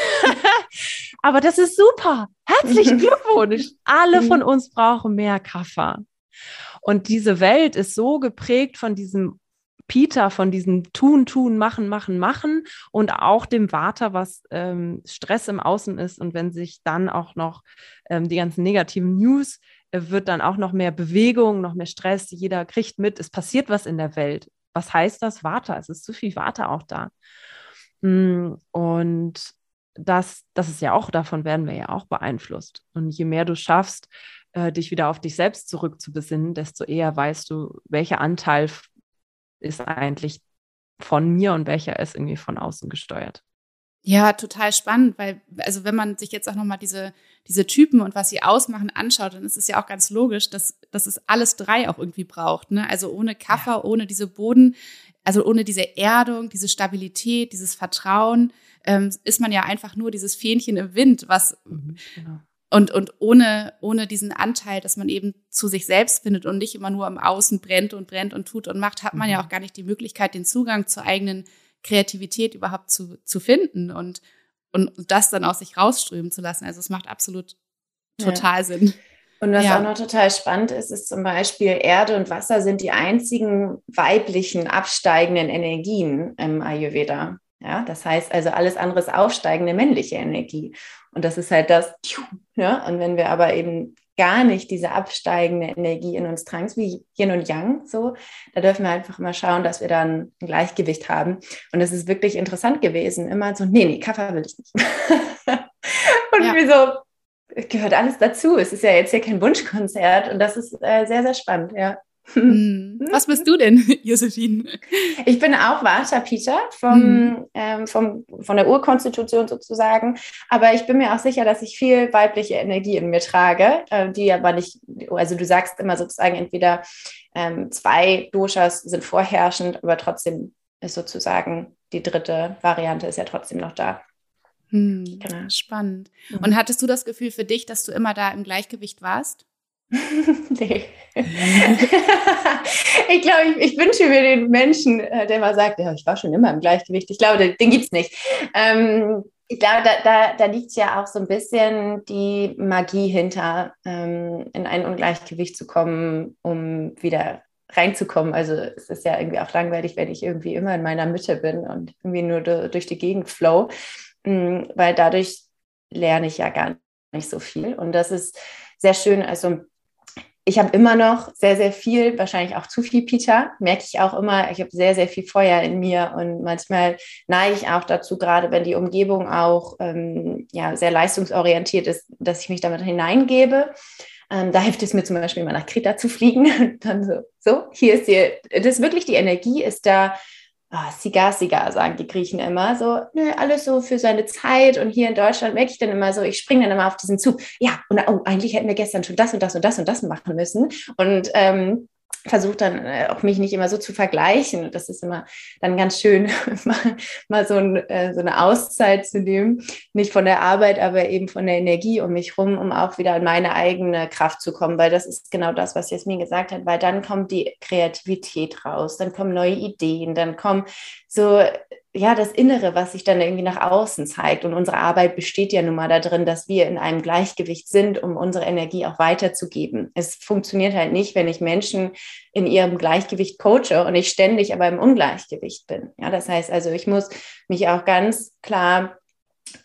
Aber das ist super. Herzlichen Glückwunsch. Alle von mhm. uns brauchen mehr Kaffer. Und diese Welt ist so geprägt von diesem Peter, von diesem Tun, Tun, Machen, Machen, Machen und auch dem Vater, was ähm, Stress im Außen ist. Und wenn sich dann auch noch ähm, die ganzen negativen News, äh, wird dann auch noch mehr Bewegung, noch mehr Stress. Jeder kriegt mit, es passiert was in der Welt. Was heißt das? Vater. Es ist zu viel Vater auch da. Mm, und das, das ist ja auch, davon werden wir ja auch beeinflusst. Und je mehr du schaffst, äh, dich wieder auf dich selbst zurückzubesinnen, desto eher weißt du, welcher Anteil ist eigentlich von mir und welcher ist irgendwie von außen gesteuert. Ja, total spannend, weil, also wenn man sich jetzt auch nochmal diese, diese Typen und was sie ausmachen anschaut, dann ist es ja auch ganz logisch, dass, dass es alles drei auch irgendwie braucht. Ne? Also ohne Kaffer, ja. ohne diese Boden, also ohne diese Erdung, diese Stabilität, dieses Vertrauen, ähm, ist man ja einfach nur dieses Fähnchen im Wind, was, mhm, genau. Und, und ohne, ohne diesen Anteil, dass man eben zu sich selbst findet und nicht immer nur im Außen brennt und brennt und tut und macht, hat man ja mhm. auch gar nicht die Möglichkeit, den Zugang zur eigenen Kreativität überhaupt zu, zu finden und, und das dann aus sich rausströmen zu lassen. Also es macht absolut total ja. Sinn. Und was ja. auch noch total spannend ist, ist zum Beispiel Erde und Wasser sind die einzigen weiblichen absteigenden Energien im Ayurveda. Ja, das heißt also alles andere ist aufsteigende männliche Energie. Und das ist halt das, ja, und wenn wir aber eben gar nicht diese absteigende Energie in uns tragen, wie Yin und Yang, so, da dürfen wir einfach mal schauen, dass wir dann ein Gleichgewicht haben. Und es ist wirklich interessant gewesen, immer so, nee, nee, Kaffee will ich nicht. und ja. wie so, gehört alles dazu. Es ist ja jetzt hier kein Wunschkonzert und das ist äh, sehr, sehr spannend, ja. Hm. Was bist du denn, Josephine? Ich bin auch Vata Peter vom, hm. ähm, vom, von der Urkonstitution sozusagen. Aber ich bin mir auch sicher, dass ich viel weibliche Energie in mir trage, äh, die aber nicht, also du sagst immer sozusagen entweder ähm, zwei Doshas sind vorherrschend, aber trotzdem ist sozusagen die dritte Variante ist ja trotzdem noch da. Hm. Genau. Spannend. Mhm. Und hattest du das Gefühl für dich, dass du immer da im Gleichgewicht warst? nee. ich glaube, ich, ich, wünsche mir den Menschen, äh, der mal sagt, ja, ich war schon immer im Gleichgewicht. Ich glaube, den, gibt es nicht. Ähm, ich glaube, da, da, da liegt ja auch so ein bisschen die Magie hinter, ähm, in ein Ungleichgewicht zu kommen, um wieder reinzukommen. Also es ist ja irgendwie auch langweilig, wenn ich irgendwie immer in meiner Mitte bin und irgendwie nur durch die Gegend flow, ähm, weil dadurch lerne ich ja gar nicht so viel. Und das ist sehr schön. Also ich habe immer noch sehr, sehr viel, wahrscheinlich auch zu viel Peter, merke ich auch immer. Ich habe sehr, sehr viel Feuer in mir und manchmal neige ich auch dazu, gerade wenn die Umgebung auch ähm, ja, sehr leistungsorientiert ist, dass ich mich damit hineingebe. Ähm, da hilft es mir zum Beispiel mal nach Kreta zu fliegen. Und dann so, so, hier ist die, das ist wirklich die Energie ist da, oh, Sigar, Sigar, sagen die Griechen immer. So, nö, alles so für seine Zeit. Und hier in Deutschland merke ich dann immer so, ich springe dann immer auf diesen Zug. Ja, und oh, eigentlich hätten wir gestern schon das und das und das und das machen müssen. Und ähm, versuche dann äh, auch mich nicht immer so zu vergleichen. Das ist immer dann ganz schön, mal, mal so, ein, äh, so, eine Auszeit zu nehmen. Nicht von der Arbeit, aber eben von der Energie um mich rum, um auch wieder in meine eigene Kraft zu kommen, weil das ist genau das, was Jasmin gesagt hat, weil dann kommt die Kreativität raus, dann kommen neue Ideen, dann kommen so ja, das Innere, was sich dann irgendwie nach außen zeigt. Und unsere Arbeit besteht ja nun mal darin, dass wir in einem Gleichgewicht sind, um unsere Energie auch weiterzugeben. Es funktioniert halt nicht, wenn ich Menschen in ihrem Gleichgewicht coache und ich ständig aber im Ungleichgewicht bin. Ja, das heißt also, ich muss mich auch ganz klar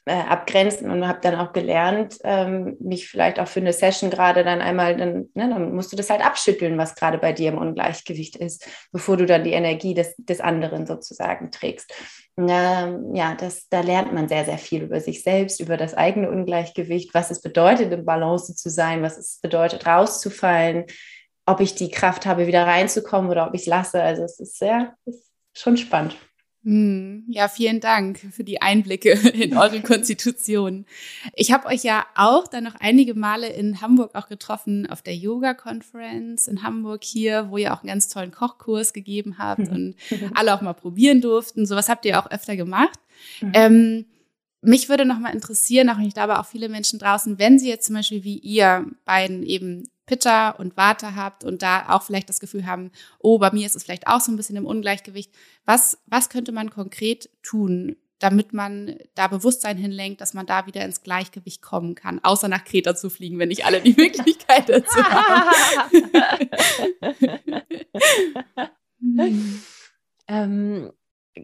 äh, abgrenzen und habe dann auch gelernt, ähm, mich vielleicht auch für eine Session gerade dann einmal, dann, ne, dann musst du das halt abschütteln, was gerade bei dir im Ungleichgewicht ist, bevor du dann die Energie des, des anderen sozusagen trägst. Ähm, ja, das, da lernt man sehr, sehr viel über sich selbst, über das eigene Ungleichgewicht, was es bedeutet, im Balance zu sein, was es bedeutet, rauszufallen, ob ich die Kraft habe, wieder reinzukommen oder ob ich es lasse. Also es ist sehr, ist schon spannend. Hm, ja, vielen Dank für die Einblicke in eure Konstitution. Ich habe euch ja auch dann noch einige Male in Hamburg auch getroffen auf der Yoga Conference in Hamburg hier, wo ihr auch einen ganz tollen Kochkurs gegeben habt und alle auch mal probieren durften. Sowas habt ihr auch öfter gemacht. Mhm. Ähm, mich würde noch mal interessieren, auch ich glaube auch viele Menschen draußen, wenn sie jetzt zum Beispiel wie ihr beiden eben Pitta und Vata habt und da auch vielleicht das Gefühl haben, oh, bei mir ist es vielleicht auch so ein bisschen im Ungleichgewicht. Was, was könnte man konkret tun, damit man da Bewusstsein hinlenkt, dass man da wieder ins Gleichgewicht kommen kann, außer nach Kreta zu fliegen, wenn nicht alle die Möglichkeit dazu haben. ähm,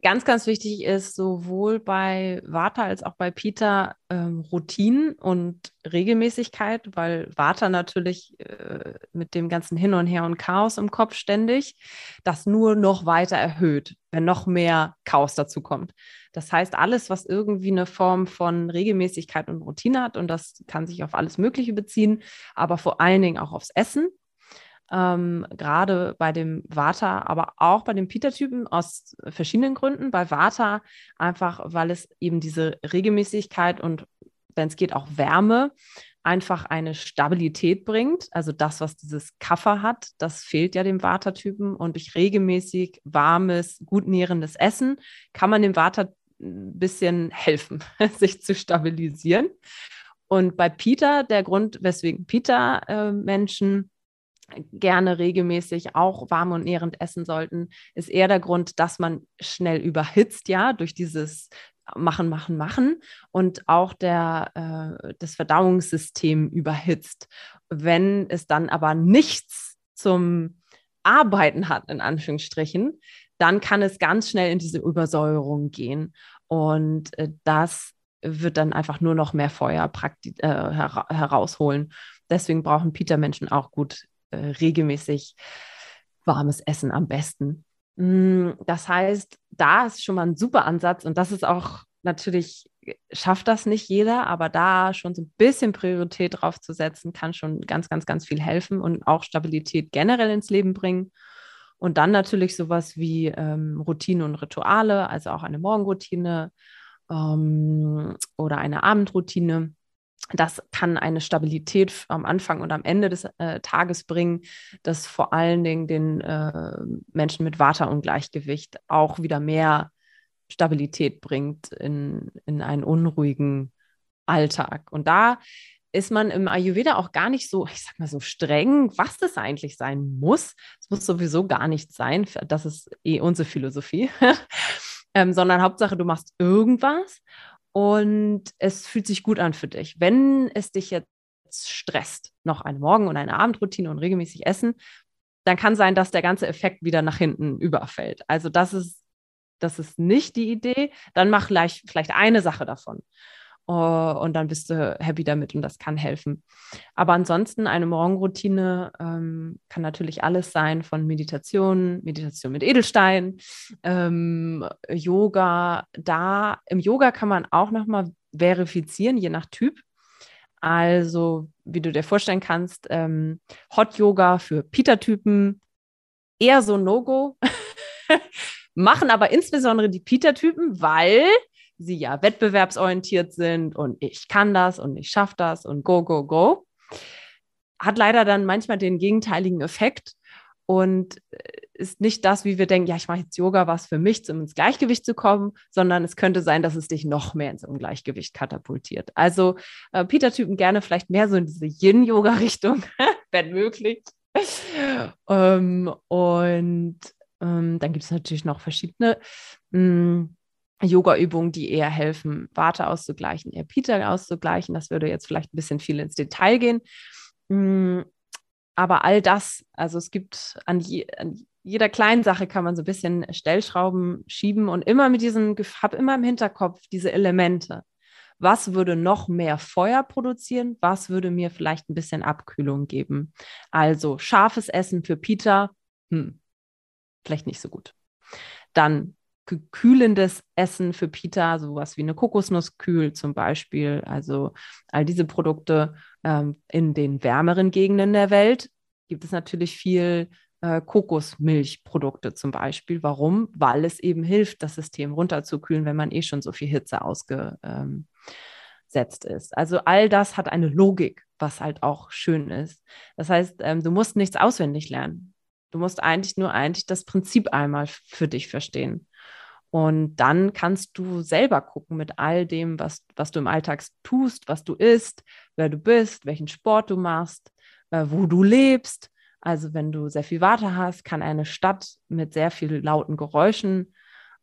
ganz, ganz wichtig ist sowohl bei Vata als auch bei Peter ähm, Routinen und Regelmäßigkeit, weil Vata natürlich äh, mit dem ganzen Hin und Her und Chaos im Kopf ständig das nur noch weiter erhöht, wenn noch mehr Chaos dazu kommt. Das heißt, alles, was irgendwie eine Form von Regelmäßigkeit und Routine hat, und das kann sich auf alles Mögliche beziehen, aber vor allen Dingen auch aufs Essen, ähm, gerade bei dem Vata, aber auch bei den Pita-Typen aus verschiedenen Gründen. Bei Vata einfach, weil es eben diese Regelmäßigkeit und wenn es geht auch Wärme einfach eine Stabilität bringt. Also das, was dieses Kaffer hat, das fehlt ja dem Vata-Typen und durch regelmäßig warmes, gut nährendes Essen kann man dem Vata ein bisschen helfen, sich zu stabilisieren. Und bei Peter, der Grund, weswegen Peter-Menschen äh, gerne regelmäßig auch warm und nährend essen sollten, ist eher der Grund, dass man schnell überhitzt, ja, durch dieses Machen, Machen, Machen und auch der, äh, das Verdauungssystem überhitzt. Wenn es dann aber nichts zum Arbeiten hat, in Anführungsstrichen, dann kann es ganz schnell in diese Übersäuerung gehen. Und äh, das wird dann einfach nur noch mehr Feuer äh, her herausholen. Deswegen brauchen Peter-Menschen auch gut äh, regelmäßig warmes Essen am besten. Mm, das heißt, da ist schon mal ein super Ansatz und das ist auch natürlich, schafft das nicht jeder, aber da schon so ein bisschen Priorität drauf zu setzen, kann schon ganz, ganz, ganz viel helfen und auch Stabilität generell ins Leben bringen. Und dann natürlich sowas wie ähm, Routine und Rituale, also auch eine Morgenroutine ähm, oder eine Abendroutine das kann eine Stabilität am Anfang und am Ende des äh, Tages bringen, das vor allen Dingen den äh, Menschen mit Vata-Ungleichgewicht auch wieder mehr Stabilität bringt in, in einen unruhigen Alltag. Und da ist man im Ayurveda auch gar nicht so, ich sag mal so streng, was das eigentlich sein muss. Es muss sowieso gar nicht sein. Das ist eh unsere Philosophie. ähm, sondern Hauptsache, du machst irgendwas und es fühlt sich gut an für dich. Wenn es dich jetzt stresst, noch eine Morgen- und eine Abendroutine und regelmäßig essen, dann kann sein, dass der ganze Effekt wieder nach hinten überfällt. Also das ist, das ist nicht die Idee. Dann mach vielleicht, vielleicht eine Sache davon. Uh, und dann bist du happy damit und das kann helfen. Aber ansonsten eine Morgenroutine ähm, kann natürlich alles sein von Meditation, Meditation mit Edelstein, ähm, Yoga. Da im Yoga kann man auch noch mal verifizieren, je nach Typ. Also wie du dir vorstellen kannst, ähm, Hot Yoga für Peter-Typen eher so No-Go. machen aber insbesondere die Peter-Typen, weil sie ja wettbewerbsorientiert sind und ich kann das und ich schaffe das und go, go, go. Hat leider dann manchmal den gegenteiligen Effekt und äh, ist nicht das, wie wir denken, ja, ich mache jetzt Yoga, was für mich, um ins Gleichgewicht zu kommen, sondern es könnte sein, dass es dich noch mehr ins Ungleichgewicht katapultiert. Also äh, Peter-Typen gerne vielleicht mehr so in diese Yin-Yoga-Richtung, wenn möglich. ähm, und ähm, dann gibt es natürlich noch verschiedene hm, Yoga-Übungen, die eher helfen, Warte auszugleichen, eher Peter auszugleichen. Das würde jetzt vielleicht ein bisschen viel ins Detail gehen. Hm, aber all das, also es gibt an, je, an, jeder kleinen Sache kann man so ein bisschen Stellschrauben schieben und immer mit diesem, hab immer im Hinterkopf diese Elemente. Was würde noch mehr Feuer produzieren? Was würde mir vielleicht ein bisschen Abkühlung geben? Also scharfes Essen für Peter, hm, vielleicht nicht so gut. Dann kühlendes Essen für Pita, sowas wie eine Kokosnusskühl zum Beispiel. Also all diese Produkte ähm, in den wärmeren Gegenden der Welt gibt es natürlich viel äh, Kokosmilchprodukte zum Beispiel. Warum? Weil es eben hilft, das System runterzukühlen, wenn man eh schon so viel Hitze ausgesetzt ähm, ist. Also all das hat eine Logik, was halt auch schön ist. Das heißt, ähm, du musst nichts auswendig lernen. Du musst eigentlich nur eigentlich das Prinzip einmal für dich verstehen. Und dann kannst du selber gucken mit all dem, was, was du im Alltag tust, was du isst, wer du bist, welchen Sport du machst, äh, wo du lebst. Also wenn du sehr viel Warte hast, kann eine Stadt mit sehr vielen lauten Geräuschen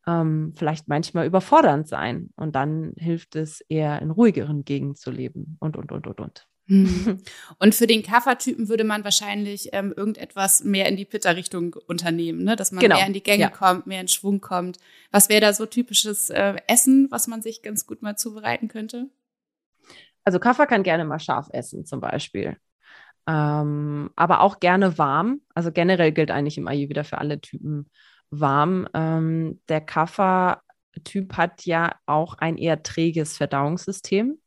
ähm, vielleicht manchmal überfordernd sein. Und dann hilft es eher in ruhigeren Gegenden zu leben und, und, und, und, und. Hm. Und für den Kaffertypen würde man wahrscheinlich ähm, irgendetwas mehr in die Pitta-Richtung unternehmen, ne? dass man genau. mehr in die Gänge ja. kommt, mehr in Schwung kommt. Was wäre da so typisches äh, Essen, was man sich ganz gut mal zubereiten könnte? Also Kaffer kann gerne mal scharf essen zum Beispiel. Ähm, aber auch gerne warm. Also generell gilt eigentlich im Ayurveda für alle Typen warm. Ähm, der Kaffer-Typ hat ja auch ein eher träges Verdauungssystem.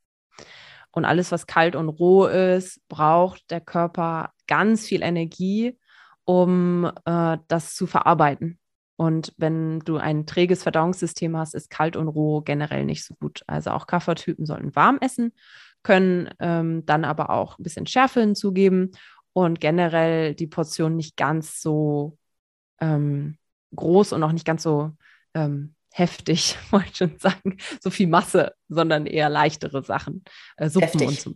Und alles, was kalt und roh ist, braucht der Körper ganz viel Energie, um äh, das zu verarbeiten. Und wenn du ein träges Verdauungssystem hast, ist kalt und roh generell nicht so gut. Also auch Kaffertypen sollten warm essen, können ähm, dann aber auch ein bisschen Schärfe hinzugeben und generell die Portion nicht ganz so ähm, groß und auch nicht ganz so ähm, heftig, wollte ich schon sagen, so viel Masse, sondern eher leichtere Sachen. Äh, Suppen heftig. und so.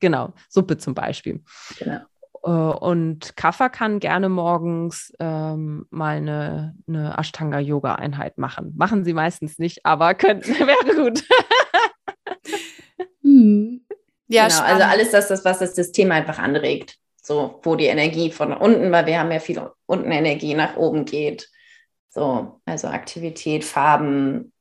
Genau, Suppe zum Beispiel. Genau. Äh, und Kaffer kann gerne morgens ähm, mal eine, eine Ashtanga-Yoga-Einheit machen. Machen sie meistens nicht, aber könnten, wäre gut. hm. Ja, genau, also alles das, das, was das System einfach anregt. So, wo die Energie von unten, weil wir haben ja viel unten Energie nach oben geht so, also Aktivität, Farben,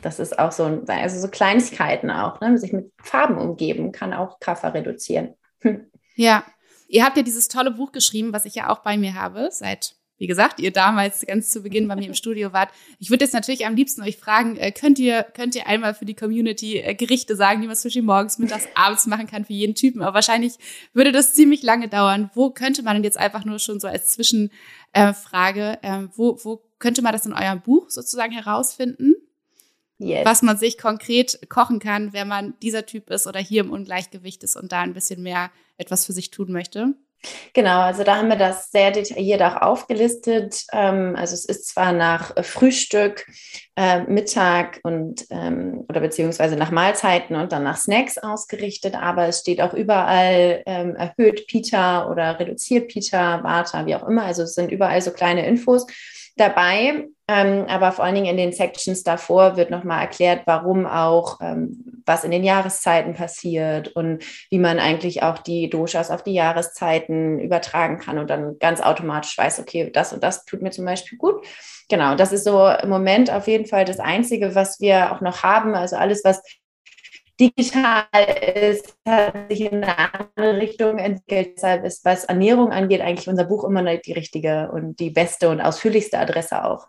das ist auch so, also so Kleinigkeiten auch, ne? sich mit Farben umgeben, kann auch Kaffer reduzieren. Ja, ihr habt ja dieses tolle Buch geschrieben, was ich ja auch bei mir habe, seit, wie gesagt, ihr damals ganz zu Beginn bei mir im Studio wart. Ich würde jetzt natürlich am liebsten euch fragen, äh, könnt ihr, könnt ihr einmal für die Community äh, Gerichte sagen, die man zwischen morgens, mittags, abends machen kann für jeden Typen? Aber wahrscheinlich würde das ziemlich lange dauern. Wo könnte man denn jetzt einfach nur schon so als Zwischen äh, Frage, äh, wo, wo könnte man das in eurem Buch sozusagen herausfinden? Yes. Was man sich konkret kochen kann, wenn man dieser Typ ist oder hier im Ungleichgewicht ist und da ein bisschen mehr etwas für sich tun möchte? Genau, also da haben wir das sehr detailliert auch aufgelistet. Ähm, also es ist zwar nach äh, Frühstück, äh, Mittag und ähm, oder beziehungsweise nach Mahlzeiten und dann nach Snacks ausgerichtet, aber es steht auch überall ähm, erhöht Pita oder reduziert Pita, Vata, wie auch immer. Also es sind überall so kleine Infos dabei. Ähm, aber vor allen Dingen in den Sections davor wird nochmal erklärt, warum auch, ähm, was in den Jahreszeiten passiert und wie man eigentlich auch die Doshas auf die Jahreszeiten übertragen kann und dann ganz automatisch weiß, okay, das und das tut mir zum Beispiel gut. Genau, das ist so im Moment auf jeden Fall das Einzige, was wir auch noch haben. Also alles, was digital ist, hat sich in eine andere Richtung entwickelt. Deshalb ist, was Ernährung angeht, eigentlich unser Buch immer noch die richtige und die beste und ausführlichste Adresse auch.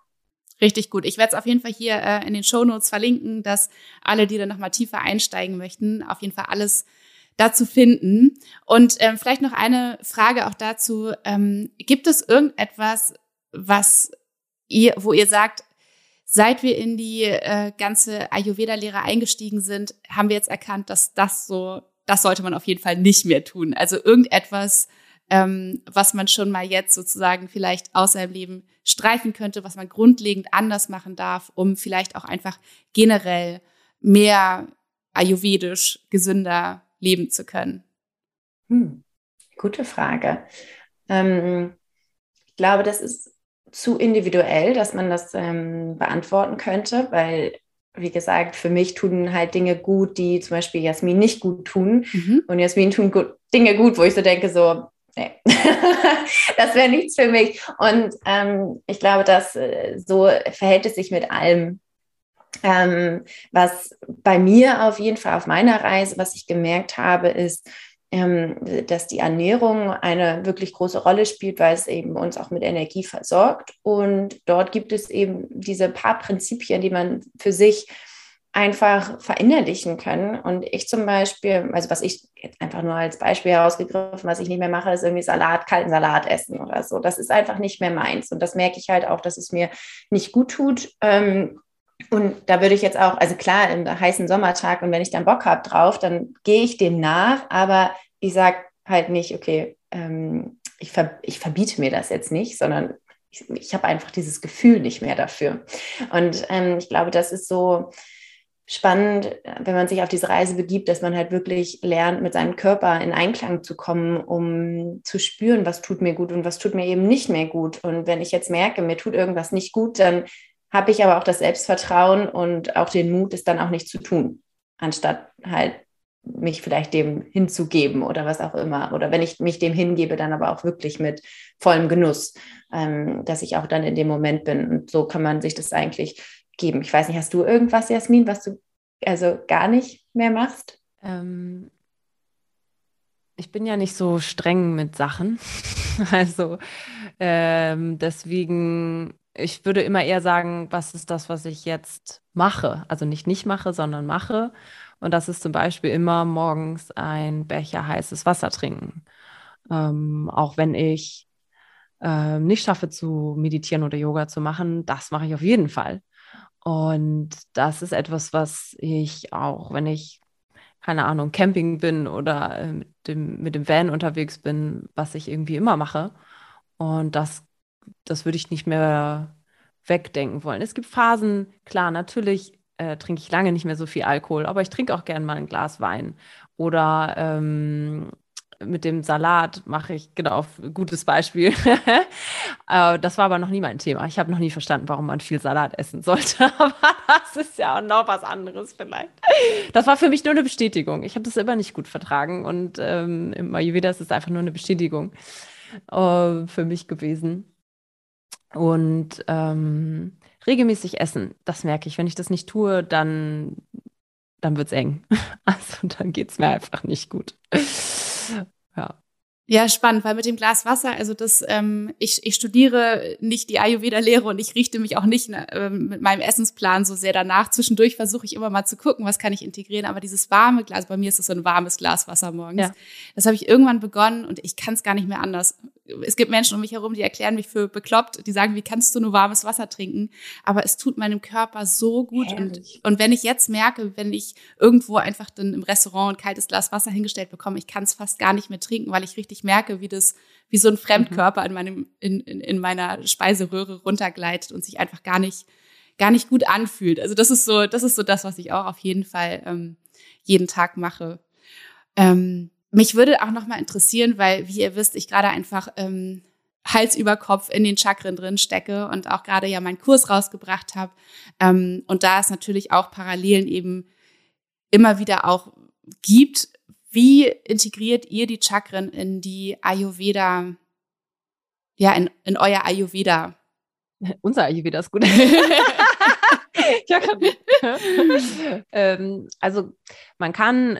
Richtig gut. Ich werde es auf jeden Fall hier äh, in den Show Notes verlinken, dass alle, die da nochmal tiefer einsteigen möchten, auf jeden Fall alles dazu finden. Und ähm, vielleicht noch eine Frage auch dazu. Ähm, gibt es irgendetwas, was ihr, wo ihr sagt, seit wir in die äh, ganze Ayurveda-Lehre eingestiegen sind, haben wir jetzt erkannt, dass das so, das sollte man auf jeden Fall nicht mehr tun. Also irgendetwas, ähm, was man schon mal jetzt sozusagen vielleicht aus seinem Leben streichen könnte, was man grundlegend anders machen darf, um vielleicht auch einfach generell mehr ayurvedisch gesünder leben zu können? Hm, gute Frage. Ähm, ich glaube, das ist zu individuell, dass man das ähm, beantworten könnte, weil, wie gesagt, für mich tun halt Dinge gut, die zum Beispiel Jasmin nicht gut tun. Mhm. Und Jasmin tun gut, Dinge gut, wo ich so denke, so, nee, das wäre nichts für mich. Und ähm, ich glaube, dass äh, so verhält es sich mit allem. Ähm, was bei mir auf jeden Fall auf meiner Reise, was ich gemerkt habe, ist, ähm, dass die Ernährung eine wirklich große Rolle spielt, weil es eben uns auch mit Energie versorgt. Und dort gibt es eben diese paar Prinzipien, die man für sich einfach verinnerlichen können. Und ich zum Beispiel, also was ich jetzt einfach nur als Beispiel herausgegriffen, was ich nicht mehr mache, ist irgendwie Salat, kalten Salat essen oder so. Das ist einfach nicht mehr meins. Und das merke ich halt auch, dass es mir nicht gut tut. Ähm, und da würde ich jetzt auch, also klar, im heißen Sommertag und wenn ich dann Bock habe drauf, dann gehe ich dem nach, aber ich sage halt nicht, okay, ähm, ich, ver ich verbiete mir das jetzt nicht, sondern ich, ich habe einfach dieses Gefühl nicht mehr dafür. Und ähm, ich glaube, das ist so spannend, wenn man sich auf diese Reise begibt, dass man halt wirklich lernt, mit seinem Körper in Einklang zu kommen, um zu spüren, was tut mir gut und was tut mir eben nicht mehr gut. Und wenn ich jetzt merke, mir tut irgendwas nicht gut, dann habe ich aber auch das Selbstvertrauen und auch den Mut, es dann auch nicht zu tun, anstatt halt mich vielleicht dem hinzugeben oder was auch immer. Oder wenn ich mich dem hingebe, dann aber auch wirklich mit vollem Genuss, ähm, dass ich auch dann in dem Moment bin. Und so kann man sich das eigentlich geben. Ich weiß nicht, hast du irgendwas, Jasmin, was du also gar nicht mehr machst? Ähm, ich bin ja nicht so streng mit Sachen. also ähm, deswegen ich würde immer eher sagen, was ist das, was ich jetzt mache? Also nicht nicht mache, sondern mache. Und das ist zum Beispiel immer morgens ein Becher heißes Wasser trinken. Ähm, auch wenn ich äh, nicht schaffe zu meditieren oder Yoga zu machen, das mache ich auf jeden Fall. Und das ist etwas, was ich auch, wenn ich, keine Ahnung, Camping bin oder äh, mit, dem, mit dem Van unterwegs bin, was ich irgendwie immer mache. Und das das würde ich nicht mehr wegdenken wollen. Es gibt Phasen, klar, natürlich äh, trinke ich lange nicht mehr so viel Alkohol, aber ich trinke auch gerne mal ein Glas Wein. Oder ähm, mit dem Salat mache ich, genau, gutes Beispiel. äh, das war aber noch nie mein Thema. Ich habe noch nie verstanden, warum man viel Salat essen sollte. aber das ist ja auch noch was anderes vielleicht. Das war für mich nur eine Bestätigung. Ich habe das immer nicht gut vertragen und ähm, im Ayurveda ist es einfach nur eine Bestätigung äh, für mich gewesen. Und ähm, regelmäßig essen, das merke ich. Wenn ich das nicht tue, dann, dann wird es eng. Also dann geht es mir einfach nicht gut. Ja. Ja, spannend, weil mit dem Glas Wasser, also das, ähm, ich, ich studiere nicht die Ayurveda-Lehre und ich richte mich auch nicht ähm, mit meinem Essensplan so sehr danach. Zwischendurch versuche ich immer mal zu gucken, was kann ich integrieren, aber dieses warme Glas, bei mir ist es so ein warmes Glas Wasser morgens. Ja. Das habe ich irgendwann begonnen und ich kann es gar nicht mehr anders es gibt Menschen um mich herum, die erklären mich für bekloppt, die sagen, wie kannst du nur warmes Wasser trinken? Aber es tut meinem Körper so gut. Und, und wenn ich jetzt merke, wenn ich irgendwo einfach dann im Restaurant ein kaltes Glas Wasser hingestellt bekomme, ich kann es fast gar nicht mehr trinken, weil ich richtig merke, wie das, wie so ein Fremdkörper mhm. in meinem, in, in, in meiner Speiseröhre runtergleitet und sich einfach gar nicht, gar nicht gut anfühlt. Also das ist so, das ist so das, was ich auch auf jeden Fall ähm, jeden Tag mache. Ähm, mich würde auch noch mal interessieren, weil, wie ihr wisst, ich gerade einfach ähm, Hals über Kopf in den Chakren drin stecke und auch gerade ja meinen Kurs rausgebracht habe. Ähm, und da es natürlich auch Parallelen eben immer wieder auch gibt. Wie integriert ihr die Chakren in die Ayurveda, ja, in, in euer Ayurveda? Unser Ayurveda ist gut. ja, ähm, also man kann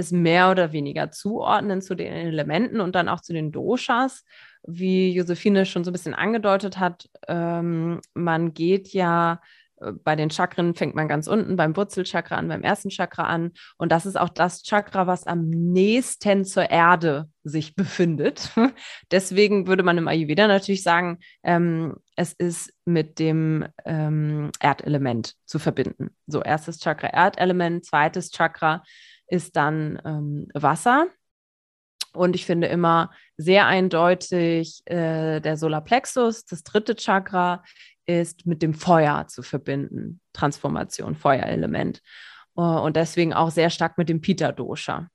es mehr oder weniger zuordnen zu den Elementen und dann auch zu den Doshas. Wie Josephine schon so ein bisschen angedeutet hat, ähm, man geht ja äh, bei den Chakren fängt man ganz unten beim Wurzelchakra an, beim ersten Chakra an. Und das ist auch das Chakra, was am nächsten zur Erde sich befindet. Deswegen würde man im Ayurveda natürlich sagen, ähm, es ist mit dem ähm, Erdelement zu verbinden. So, erstes Chakra Erdelement, zweites Chakra ist dann ähm, Wasser. Und ich finde immer sehr eindeutig äh, der Solarplexus, das dritte Chakra, ist mit dem Feuer zu verbinden. Transformation, Feuerelement. Uh, und deswegen auch sehr stark mit dem Pita-Dosha.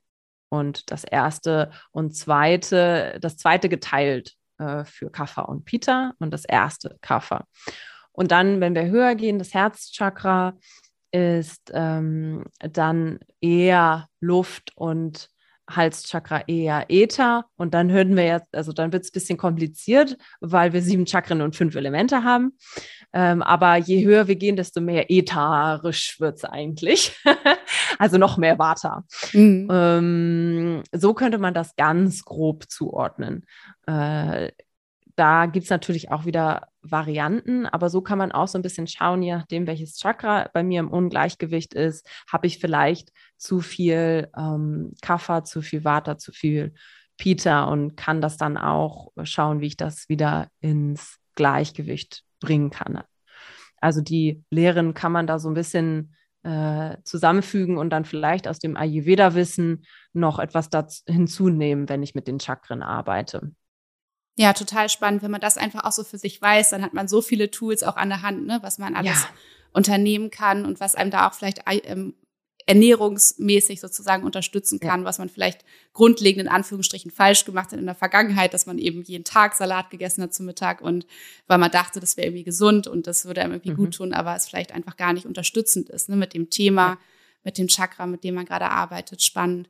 Und das erste und zweite, das zweite geteilt äh, für Kapha und Pita und das erste Kapha. Und dann, wenn wir höher gehen, das Herzchakra ist ähm, dann eher Luft und Halschakra eher Äther. Und dann hören wir jetzt, also dann wird es ein bisschen kompliziert, weil wir sieben Chakren und fünf Elemente haben. Ähm, aber je höher wir gehen, desto mehr ätherisch wird es eigentlich. also noch mehr Vata. Mhm. Ähm, so könnte man das ganz grob zuordnen. Äh, da gibt es natürlich auch wieder Varianten, aber so kann man auch so ein bisschen schauen, je nachdem, welches Chakra bei mir im Ungleichgewicht ist, habe ich vielleicht zu viel ähm, Kapha, zu viel Vata, zu viel Pita und kann das dann auch schauen, wie ich das wieder ins Gleichgewicht bringen kann. Also die Lehren kann man da so ein bisschen äh, zusammenfügen und dann vielleicht aus dem Ayurveda-Wissen noch etwas hinzunehmen, wenn ich mit den Chakren arbeite. Ja, total spannend. Wenn man das einfach auch so für sich weiß, dann hat man so viele Tools auch an der Hand, ne, was man alles ja. unternehmen kann und was einem da auch vielleicht ähm, ernährungsmäßig sozusagen unterstützen kann, ja. was man vielleicht grundlegend in Anführungsstrichen falsch gemacht hat in der Vergangenheit, dass man eben jeden Tag Salat gegessen hat zum Mittag und weil man dachte, das wäre irgendwie gesund und das würde einem irgendwie mhm. gut tun, aber es vielleicht einfach gar nicht unterstützend ist, ne, mit dem Thema. Ja mit dem Chakra, mit dem man gerade arbeitet. Spannend.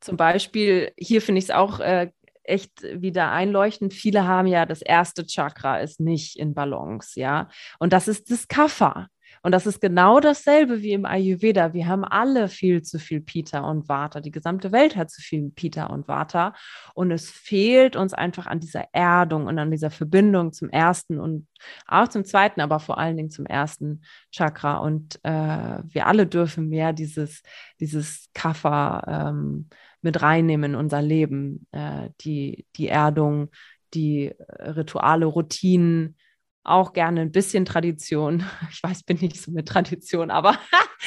Zum Beispiel, hier finde ich es auch äh, echt wieder einleuchtend. Viele haben ja das erste Chakra ist nicht in Balance, ja. Und das ist das Kapha. Und das ist genau dasselbe wie im Ayurveda. Wir haben alle viel zu viel Pita und Vata. Die gesamte Welt hat zu viel Pita und Vata. Und es fehlt uns einfach an dieser Erdung und an dieser Verbindung zum ersten und auch zum zweiten, aber vor allen Dingen zum ersten Chakra. Und äh, wir alle dürfen mehr dieses, dieses Kapha ähm, mit reinnehmen in unser Leben. Äh, die, die Erdung, die äh, Rituale, Routinen, auch gerne ein bisschen Tradition. Ich weiß, bin nicht so mit Tradition, aber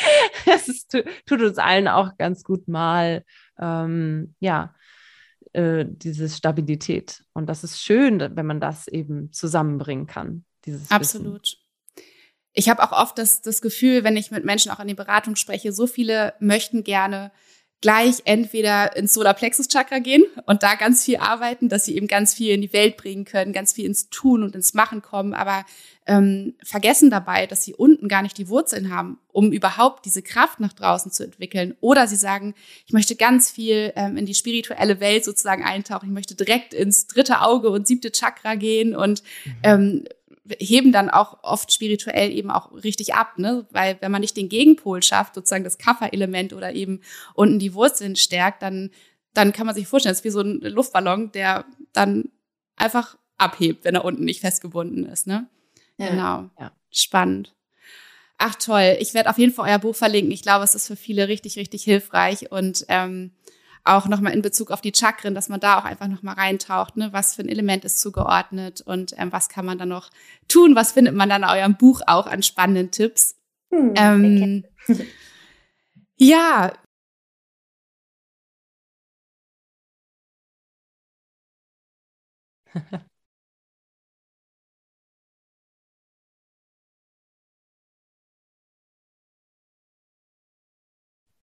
es ist, tut uns allen auch ganz gut mal, ähm, ja, äh, diese Stabilität. Und das ist schön, wenn man das eben zusammenbringen kann. Dieses Absolut. Wissen. Ich habe auch oft das, das Gefühl, wenn ich mit Menschen auch in die Beratung spreche, so viele möchten gerne gleich entweder ins Solarplexus-Chakra gehen und da ganz viel arbeiten, dass sie eben ganz viel in die Welt bringen können, ganz viel ins Tun und ins Machen kommen, aber ähm, vergessen dabei, dass sie unten gar nicht die Wurzeln haben, um überhaupt diese Kraft nach draußen zu entwickeln. Oder sie sagen, ich möchte ganz viel ähm, in die spirituelle Welt sozusagen eintauchen, ich möchte direkt ins dritte Auge und siebte Chakra gehen und mhm. ähm, heben dann auch oft spirituell eben auch richtig ab, ne? Weil wenn man nicht den Gegenpol schafft, sozusagen das Kafferelement oder eben unten die Wurzeln stärkt, dann, dann kann man sich vorstellen, es ist wie so ein Luftballon, der dann einfach abhebt, wenn er unten nicht festgebunden ist, ne? Ja, genau. Ja. Spannend. Ach toll. Ich werde auf jeden Fall euer Buch verlinken. Ich glaube, es ist für viele richtig, richtig hilfreich und ähm, auch nochmal in Bezug auf die Chakren, dass man da auch einfach nochmal reintaucht, ne? was für ein Element ist zugeordnet und ähm, was kann man dann noch tun, was findet man dann in eurem Buch auch an spannenden Tipps. Hm, ähm, ja,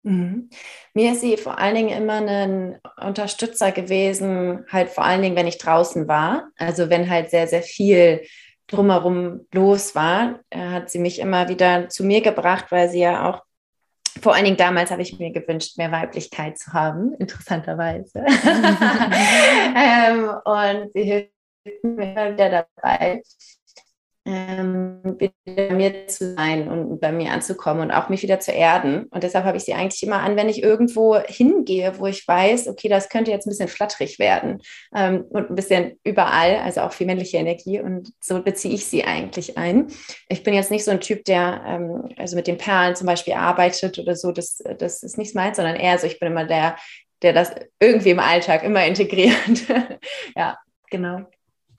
Mhm. Mir ist sie vor allen Dingen immer ein Unterstützer gewesen, halt vor allen Dingen, wenn ich draußen war. Also wenn halt sehr, sehr viel drumherum los war, äh, hat sie mich immer wieder zu mir gebracht, weil sie ja auch, vor allen Dingen damals habe ich mir gewünscht, mehr Weiblichkeit zu haben, interessanterweise. ähm, und sie hilft mir immer wieder dabei, ähm, wieder bei mir zu sein und bei mir anzukommen und auch mich wieder zu erden. Und deshalb habe ich sie eigentlich immer an, wenn ich irgendwo hingehe, wo ich weiß, okay, das könnte jetzt ein bisschen flatterig werden ähm, und ein bisschen überall, also auch viel männliche Energie. Und so beziehe ich sie eigentlich ein. Ich bin jetzt nicht so ein Typ, der ähm, also mit den Perlen zum Beispiel arbeitet oder so. Das, das ist nicht meins, sondern eher so, ich bin immer der, der das irgendwie im Alltag immer integriert. ja, genau.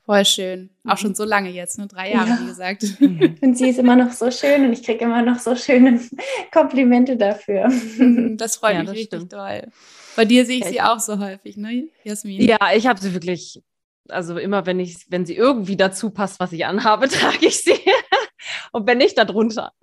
Voll schön. Auch schon so lange jetzt, nur drei Jahre, ja. wie gesagt. Und sie ist immer noch so schön und ich kriege immer noch so schöne Komplimente dafür. Mhm, das freut ja, mich das richtig stimmt. doll. Bei dir sehe ich sie auch so häufig, ne, Jasmin? Ja, ich habe sie wirklich, also immer wenn ich, wenn sie irgendwie dazu passt, was ich anhabe, trage ich sie. und wenn nicht, darunter.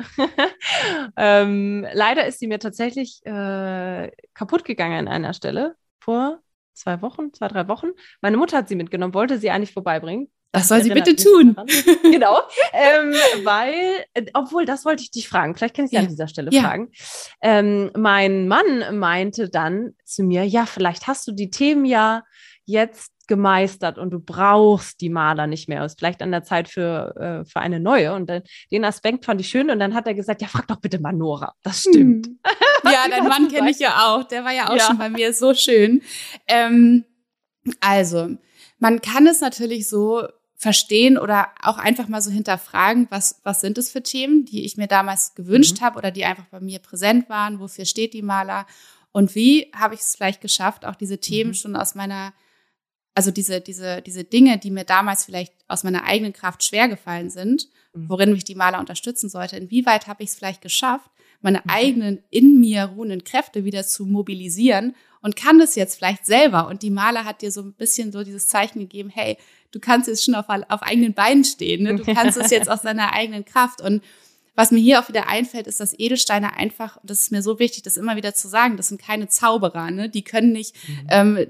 ähm, leider ist sie mir tatsächlich äh, kaputt gegangen an einer Stelle vor zwei Wochen, zwei, drei Wochen. Meine Mutter hat sie mitgenommen, wollte sie eigentlich vorbeibringen. Das, das soll sie bitte tun. genau. Ähm, weil, äh, obwohl, das wollte ich dich fragen. Vielleicht kann ich sie ja. an dieser Stelle ja. fragen. Ähm, mein Mann meinte dann zu mir, ja, vielleicht hast du die Themen ja jetzt gemeistert und du brauchst die Maler nicht mehr. Ist vielleicht an der Zeit für, äh, für eine neue. Und dann, den Aspekt fand ich schön. Und dann hat er gesagt, ja, frag doch bitte mal Nora. Das stimmt. Hm. ja, dein Mann kenne ich ja auch. Der war ja auch ja. schon bei mir. So schön. Ähm, also, man kann es natürlich so verstehen oder auch einfach mal so hinterfragen, was, was sind es für Themen, die ich mir damals gewünscht mhm. habe oder die einfach bei mir präsent waren, wofür steht die Maler und wie habe ich es vielleicht geschafft, auch diese Themen mhm. schon aus meiner also diese, diese, diese Dinge, die mir damals vielleicht aus meiner eigenen Kraft schwer gefallen sind, mhm. worin mich die Maler unterstützen sollte, inwieweit habe ich es vielleicht geschafft, meine mhm. eigenen in mir ruhenden Kräfte wieder zu mobilisieren und kann das jetzt vielleicht selber. Und die Maler hat dir so ein bisschen so dieses Zeichen gegeben, hey, du kannst jetzt schon auf, auf eigenen Beinen stehen, ne? du kannst es jetzt aus deiner eigenen Kraft. Und was mir hier auch wieder einfällt, ist, dass Edelsteine einfach, das ist mir so wichtig, das immer wieder zu sagen, das sind keine Zauberer, ne? Die können nicht, mhm. ähm,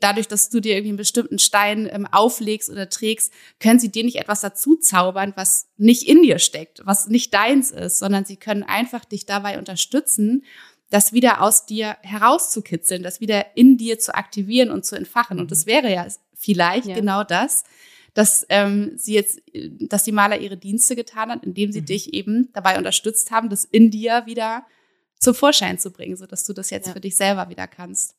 dadurch, dass du dir irgendwie einen bestimmten Stein ähm, auflegst oder trägst, können sie dir nicht etwas dazu zaubern, was nicht in dir steckt, was nicht deins ist, sondern sie können einfach dich dabei unterstützen, das wieder aus dir herauszukitzeln, das wieder in dir zu aktivieren und zu entfachen. Und das mhm. wäre ja vielleicht ja. genau das, dass ähm, sie jetzt, dass die Maler ihre Dienste getan hat, indem sie mhm. dich eben dabei unterstützt haben, das in dir wieder zum Vorschein zu bringen, so dass du das jetzt ja. für dich selber wieder kannst.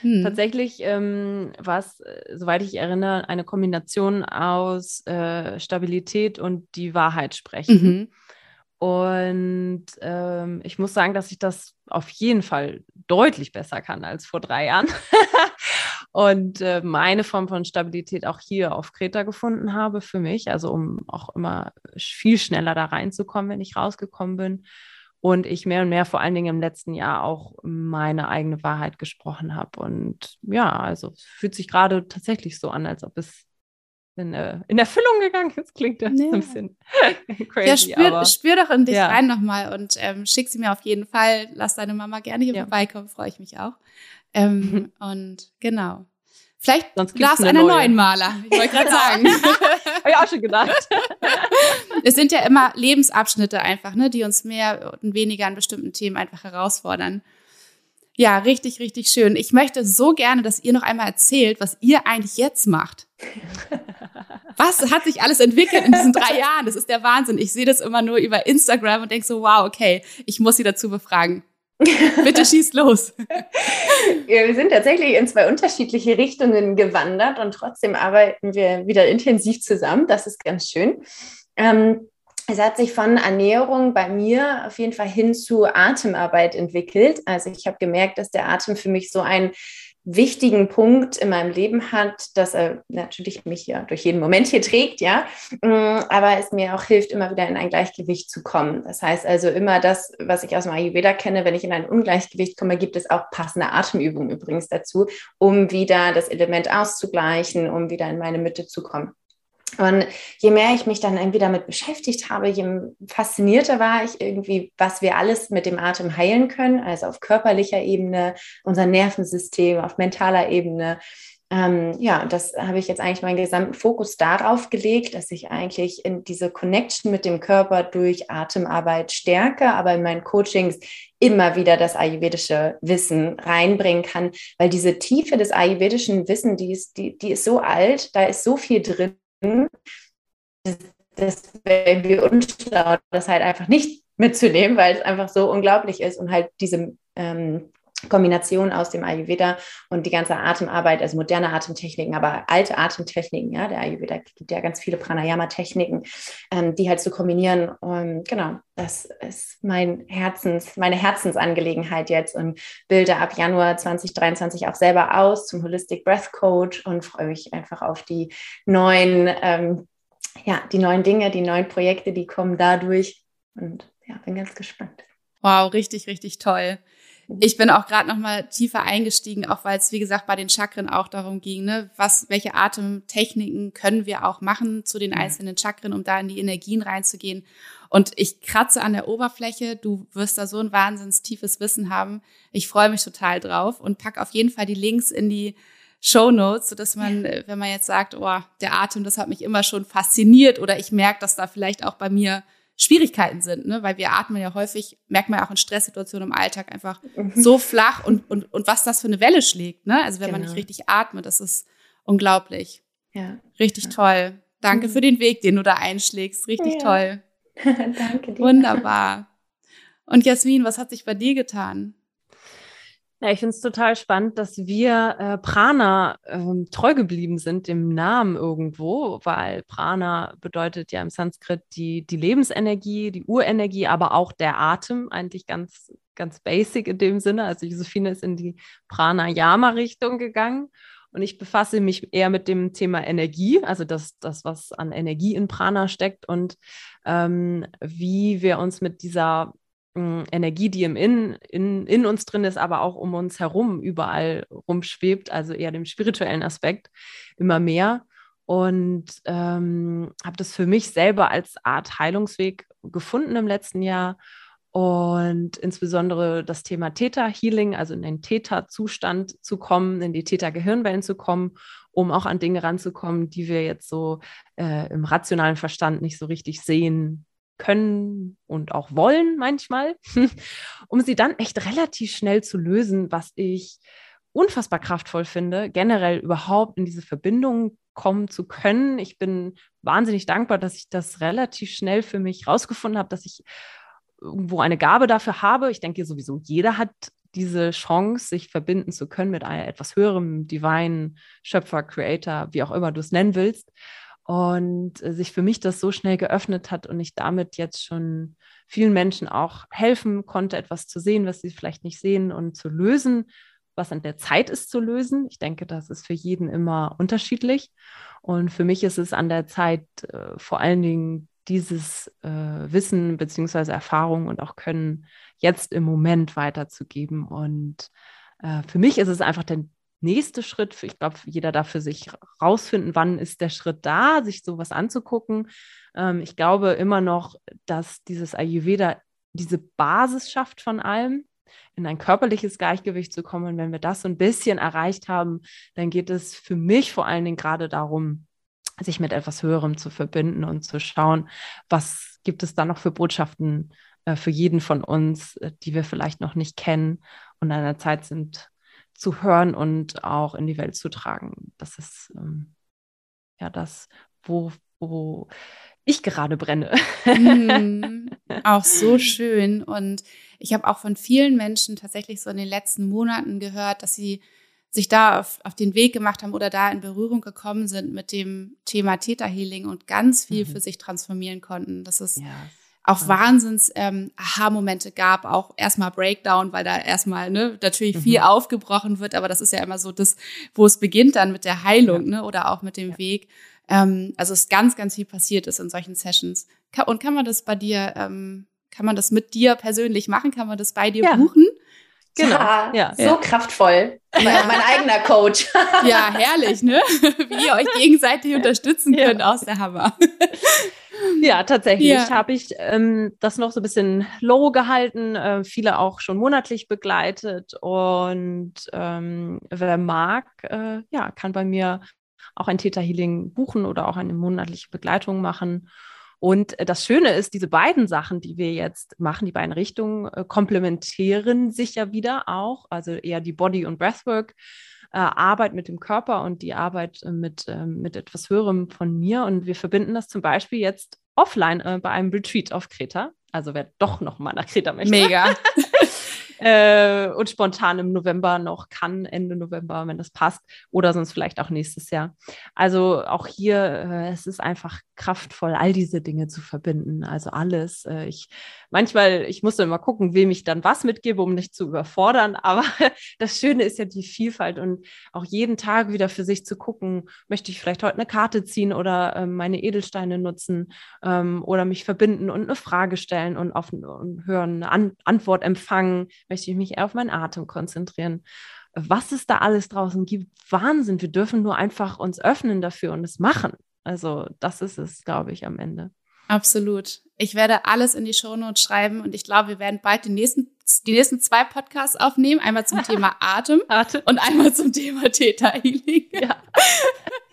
Hm. Tatsächlich ähm, war es, äh, soweit ich erinnere, eine Kombination aus äh, Stabilität und die Wahrheit sprechen. Mhm. Und ähm, ich muss sagen, dass ich das auf jeden Fall deutlich besser kann als vor drei Jahren. und äh, meine Form von Stabilität auch hier auf Kreta gefunden habe für mich, also um auch immer viel schneller da reinzukommen, wenn ich rausgekommen bin. Und ich mehr und mehr, vor allen Dingen im letzten Jahr, auch meine eigene Wahrheit gesprochen habe. Und ja, also es fühlt sich gerade tatsächlich so an, als ob es in, äh, in Erfüllung gegangen ist. Klingt das ja. ein bisschen crazy. Ja, spür, aber, spür doch in dich ja. rein nochmal und ähm, schick sie mir auf jeden Fall. Lass deine Mama gerne hier ja. vorbeikommen, freue ich mich auch. Ähm. Und genau. Vielleicht Sonst darfst du einen neuen Maler. Ich wollte gerade sagen. Habe ich auch schon gedacht. es sind ja immer Lebensabschnitte einfach, ne, die uns mehr und weniger an bestimmten Themen einfach herausfordern. Ja, richtig, richtig schön. Ich möchte so gerne, dass ihr noch einmal erzählt, was ihr eigentlich jetzt macht. Was hat sich alles entwickelt in diesen drei Jahren? Das ist der Wahnsinn. Ich sehe das immer nur über Instagram und denke so, wow, okay, ich muss sie dazu befragen. Bitte schießt los. Ja, wir sind tatsächlich in zwei unterschiedliche Richtungen gewandert und trotzdem arbeiten wir wieder intensiv zusammen. Das ist ganz schön. Ähm, es hat sich von Ernährung bei mir auf jeden Fall hin zu Atemarbeit entwickelt. Also ich habe gemerkt, dass der Atem für mich so ein wichtigen Punkt in meinem Leben hat, dass er natürlich mich ja durch jeden Moment hier trägt, ja, mm, aber es mir auch hilft, immer wieder in ein Gleichgewicht zu kommen. Das heißt also immer das, was ich aus dem Ayurveda kenne, wenn ich in ein Ungleichgewicht komme, gibt es auch passende Atemübungen übrigens dazu, um wieder das Element auszugleichen, um wieder in meine Mitte zu kommen. Und je mehr ich mich dann irgendwie damit beschäftigt habe, je faszinierter war ich irgendwie, was wir alles mit dem Atem heilen können, also auf körperlicher Ebene, unser Nervensystem, auf mentaler Ebene. Ähm, ja, das habe ich jetzt eigentlich meinen gesamten Fokus darauf gelegt, dass ich eigentlich in diese Connection mit dem Körper durch Atemarbeit stärke, aber in meinen Coachings immer wieder das ayurvedische Wissen reinbringen kann, weil diese Tiefe des ayurvedischen Wissens, die ist, die, die ist so alt, da ist so viel drin das wäre irgendwie unschlau, das halt einfach nicht mitzunehmen, weil es einfach so unglaublich ist und halt diese ähm, Kombination aus dem Ayurveda und die ganze Atemarbeit, also moderne Atemtechniken, aber alte Atemtechniken, ja, der Ayurveda gibt ja ganz viele Pranayama-Techniken, ähm, die halt zu kombinieren. Und genau, das ist mein Herzens, meine Herzensangelegenheit jetzt und bilde ab Januar 2023 auch selber aus zum Holistic Breath Coach und freue mich einfach auf die neuen, ähm, ja, die neuen Dinge, die neuen Projekte, die kommen dadurch und ja, bin ganz gespannt. Wow, richtig, richtig toll. Ich bin auch gerade noch mal tiefer eingestiegen, auch weil es wie gesagt bei den Chakren auch darum ging, ne, was welche Atemtechniken können wir auch machen zu den einzelnen Chakren, um da in die Energien reinzugehen. Und ich kratze an der Oberfläche. Du wirst da so ein wahnsinns tiefes Wissen haben. Ich freue mich total drauf und pack auf jeden Fall die Links in die Show Notes, so dass man, wenn man jetzt sagt, oh, der Atem, das hat mich immer schon fasziniert oder ich merke, dass da vielleicht auch bei mir Schwierigkeiten sind, ne? weil wir atmen ja häufig, merkt man ja auch in Stresssituationen im Alltag einfach mhm. so flach und, und, und was das für eine Welle schlägt. Ne? Also wenn genau. man nicht richtig atmet, das ist unglaublich. Ja. Richtig ja. toll. Danke mhm. für den Weg, den du da einschlägst. Richtig ja. toll. Danke dir. Wunderbar. Und Jasmin, was hat sich bei dir getan? Ja, ich finde es total spannend, dass wir äh, Prana ähm, treu geblieben sind, dem Namen irgendwo, weil Prana bedeutet ja im Sanskrit die, die Lebensenergie, die Urenergie, aber auch der Atem, eigentlich ganz, ganz basic in dem Sinne. Also Josephine ist in die Pranayama-Richtung gegangen. Und ich befasse mich eher mit dem Thema Energie, also das, das was an Energie in Prana steckt und ähm, wie wir uns mit dieser Energie, die im in, in, in uns drin ist, aber auch um uns herum überall rumschwebt, also eher dem spirituellen Aspekt immer mehr. Und ähm, habe das für mich selber als Art Heilungsweg gefunden im letzten Jahr. Und insbesondere das Thema Theta-Healing, also in den Theta-Zustand zu kommen, in die Theta-Gehirnwellen zu kommen, um auch an Dinge ranzukommen, die wir jetzt so äh, im rationalen Verstand nicht so richtig sehen können und auch wollen manchmal, um sie dann echt relativ schnell zu lösen, was ich unfassbar kraftvoll finde, generell überhaupt in diese Verbindung kommen zu können. Ich bin wahnsinnig dankbar, dass ich das relativ schnell für mich rausgefunden habe, dass ich irgendwo eine Gabe dafür habe. Ich denke sowieso, jeder hat diese Chance, sich verbinden zu können mit einer etwas höherem Divine, Schöpfer, Creator, wie auch immer du es nennen willst und äh, sich für mich das so schnell geöffnet hat und ich damit jetzt schon vielen Menschen auch helfen konnte, etwas zu sehen, was sie vielleicht nicht sehen und zu lösen, was an der Zeit ist zu lösen. Ich denke, das ist für jeden immer unterschiedlich. Und für mich ist es an der Zeit, äh, vor allen Dingen dieses äh, Wissen beziehungsweise Erfahrung und auch Können jetzt im Moment weiterzugeben. Und äh, für mich ist es einfach der nächste Schritt, ich glaube, jeder darf für sich rausfinden, wann ist der Schritt da, sich sowas anzugucken. Ähm, ich glaube immer noch, dass dieses Ayurveda diese Basis schafft von allem, in ein körperliches Gleichgewicht zu kommen. Und wenn wir das so ein bisschen erreicht haben, dann geht es für mich vor allen Dingen gerade darum, sich mit etwas Höherem zu verbinden und zu schauen, was gibt es da noch für Botschaften äh, für jeden von uns, äh, die wir vielleicht noch nicht kennen und an der Zeit sind, zu hören und auch in die Welt zu tragen. Das ist ähm, ja das, wo, wo ich gerade brenne. mm, auch so schön. Und ich habe auch von vielen Menschen tatsächlich so in den letzten Monaten gehört, dass sie sich da auf, auf den Weg gemacht haben oder da in Berührung gekommen sind mit dem Thema Theta Healing und ganz viel mhm. für sich transformieren konnten. Das ist ja auch Wahnsinns ähm, Aha-Momente gab, auch erstmal Breakdown, weil da erstmal ne, natürlich viel mhm. aufgebrochen wird, aber das ist ja immer so das, wo es beginnt dann mit der Heilung, ja. ne, oder auch mit dem ja. Weg. Ähm, also es ganz, ganz viel passiert ist in solchen Sessions. Und kann man das bei dir, ähm, kann man das mit dir persönlich machen? Kann man das bei dir ja. buchen? Genau. Ja, ja. so ja. kraftvoll. Mein, mein, eigener Coach. Ja, herrlich, ne? Wie ihr euch gegenseitig unterstützen könnt ja. aus der Hammer. Ja, tatsächlich habe ich ähm, das noch so ein bisschen low gehalten, äh, viele auch schon monatlich begleitet und ähm, wer mag, äh, ja, kann bei mir auch ein Theta Healing buchen oder auch eine monatliche Begleitung machen. Und äh, das Schöne ist, diese beiden Sachen, die wir jetzt machen, die beiden Richtungen, äh, komplementieren sich ja wieder auch, also eher die Body- und Breathwork äh, Arbeit mit dem Körper und die Arbeit mit, äh, mit etwas Höherem von mir. Und wir verbinden das zum Beispiel jetzt offline bei einem Retreat auf Kreta. Also wer doch noch mal nach Kreta möchte. Mega. äh, und spontan im November noch kann, Ende November, wenn das passt, oder sonst vielleicht auch nächstes Jahr. Also auch hier, äh, es ist einfach kraftvoll, all diese Dinge zu verbinden. Also alles. Äh, ich manchmal, ich muss immer gucken, wem ich dann was mitgebe, um nicht zu überfordern. Aber das Schöne ist ja die Vielfalt und auch jeden Tag wieder für sich zu gucken, möchte ich vielleicht heute eine Karte ziehen oder ähm, meine Edelsteine nutzen ähm, oder mich verbinden und eine Frage stellen und auf und hören, eine An Antwort empfangen, möchte ich mich auf meinen Atem konzentrieren. Was es da alles draußen gibt, Wahnsinn. Wir dürfen nur einfach uns öffnen dafür und es machen. Also das ist es, glaube ich, am Ende. Absolut. Ich werde alles in die Shownotes schreiben und ich glaube, wir werden bald die nächsten, die nächsten zwei Podcasts aufnehmen. Einmal zum Thema Atem, Atem. und einmal zum Thema Theta Healing. Ja.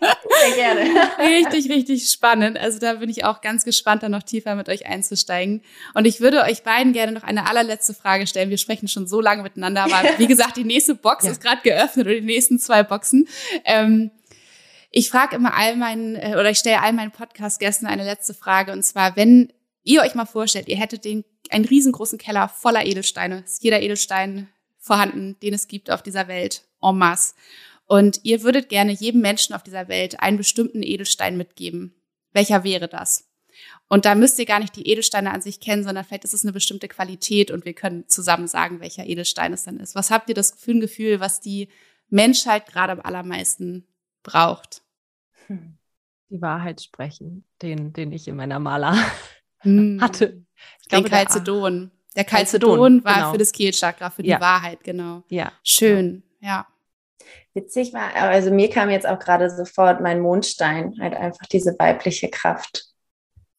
Sehr gerne. Richtig, richtig spannend. Also da bin ich auch ganz gespannt, da noch tiefer mit euch einzusteigen. Und ich würde euch beiden gerne noch eine allerletzte Frage stellen. Wir sprechen schon so lange miteinander, aber wie gesagt, die nächste Box ja. ist gerade geöffnet oder die nächsten zwei Boxen. Ähm, ich frage immer all meinen, äh, oder ich stelle all meinen Podcast-Gästen eine letzte Frage. Und zwar, wenn ihr euch mal vorstellt, ihr hättet den, einen riesengroßen Keller voller Edelsteine, ist jeder Edelstein vorhanden, den es gibt auf dieser Welt, en masse. Und ihr würdet gerne jedem Menschen auf dieser Welt einen bestimmten Edelstein mitgeben. Welcher wäre das? Und da müsst ihr gar nicht die Edelsteine an sich kennen, sondern vielleicht ist es eine bestimmte Qualität und wir können zusammen sagen, welcher Edelstein es dann ist. Was habt ihr das für ein Gefühl, was die Menschheit gerade am allermeisten braucht. Hm. Die Wahrheit sprechen, den, den ich in meiner Maler hm. hatte. Ich den glaube, Calcedon. Der Calcedon war genau. für das Kehlchakra, für die ja. Wahrheit, genau. Ja. Schön, ja. Witzig war, also mir kam jetzt auch gerade sofort mein Mondstein, halt einfach diese weibliche Kraft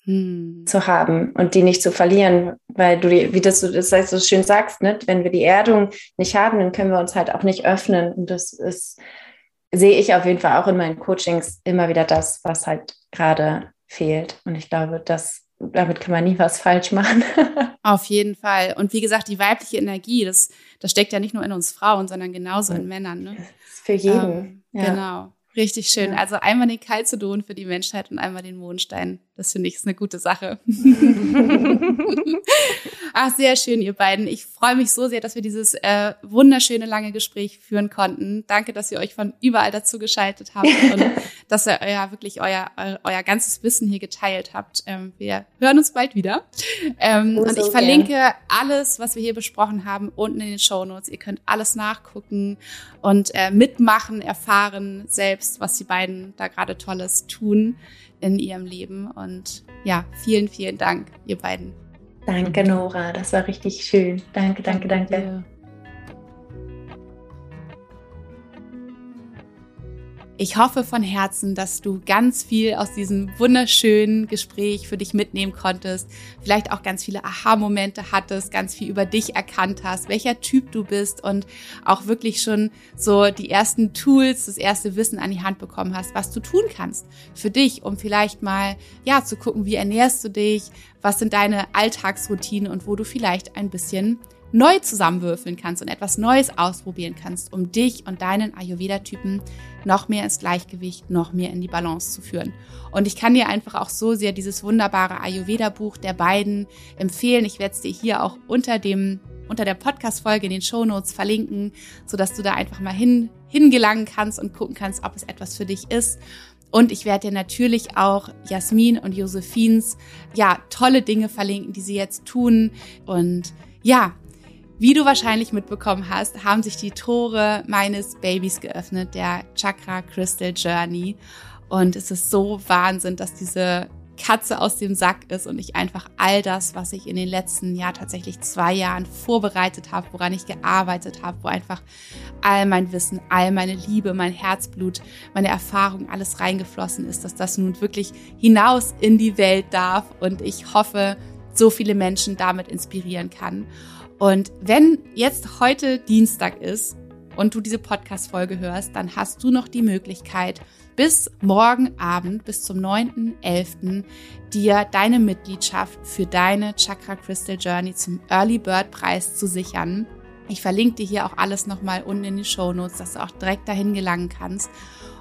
hm. zu haben und die nicht zu verlieren, weil du, wie das, das so schön sagst, ne? wenn wir die Erdung nicht haben, dann können wir uns halt auch nicht öffnen und das ist sehe ich auf jeden Fall auch in meinen Coachings immer wieder das, was halt gerade fehlt. Und ich glaube, dass damit kann man nie was falsch machen. Auf jeden Fall. Und wie gesagt, die weibliche Energie, das, das steckt ja nicht nur in uns Frauen, sondern genauso in Männern. Ne? Für jeden. Ähm, ja. Genau. Richtig schön. Ja. Also einmal den Calcedon für die Menschheit und einmal den Mondstein. Das finde ich ist eine gute Sache. Ach, sehr schön, ihr beiden. Ich freue mich so sehr, dass wir dieses äh, wunderschöne lange Gespräch führen konnten. Danke, dass ihr euch von überall dazu geschaltet habt und dass ihr euer wirklich euer, euer, ganzes Wissen hier geteilt habt. Ähm, wir hören uns bald wieder. Ähm, oh, und ich verlinke gern. alles, was wir hier besprochen haben, unten in den Show Notes. Ihr könnt alles nachgucken und äh, mitmachen, erfahren selbst, was die beiden da gerade Tolles tun in ihrem Leben. Und ja, vielen, vielen Dank, ihr beiden. Danke, Nora. Das war richtig schön. Danke, danke, danke. danke. Ich hoffe von Herzen, dass du ganz viel aus diesem wunderschönen Gespräch für dich mitnehmen konntest, vielleicht auch ganz viele Aha-Momente hattest, ganz viel über dich erkannt hast, welcher Typ du bist und auch wirklich schon so die ersten Tools, das erste Wissen an die Hand bekommen hast, was du tun kannst für dich, um vielleicht mal, ja, zu gucken, wie ernährst du dich, was sind deine Alltagsroutinen und wo du vielleicht ein bisschen neu zusammenwürfeln kannst und etwas Neues ausprobieren kannst, um dich und deinen Ayurveda-Typen noch mehr ins Gleichgewicht, noch mehr in die Balance zu führen. Und ich kann dir einfach auch so sehr dieses wunderbare Ayurveda-Buch der beiden empfehlen. Ich werde es dir hier auch unter dem unter der Podcast-Folge in den Show Notes verlinken, sodass du da einfach mal hin, hingelangen kannst und gucken kannst, ob es etwas für dich ist. Und ich werde dir natürlich auch Jasmin und Josephins, ja, tolle Dinge verlinken, die sie jetzt tun. Und ja, wie du wahrscheinlich mitbekommen hast, haben sich die Tore meines Babys geöffnet, der Chakra Crystal Journey. Und es ist so Wahnsinn, dass diese Katze aus dem Sack ist und ich einfach all das, was ich in den letzten Jahr tatsächlich zwei Jahren vorbereitet habe, woran ich gearbeitet habe, wo einfach all mein Wissen, all meine Liebe, mein Herzblut, meine Erfahrung, alles reingeflossen ist, dass das nun wirklich hinaus in die Welt darf und ich hoffe, so viele Menschen damit inspirieren kann. Und wenn jetzt heute Dienstag ist und du diese Podcast-Folge hörst, dann hast du noch die Möglichkeit, bis morgen Abend, bis zum 9.11. dir deine Mitgliedschaft für deine Chakra Crystal Journey zum Early Bird Preis zu sichern. Ich verlinke dir hier auch alles nochmal unten in die Show Notes, dass du auch direkt dahin gelangen kannst.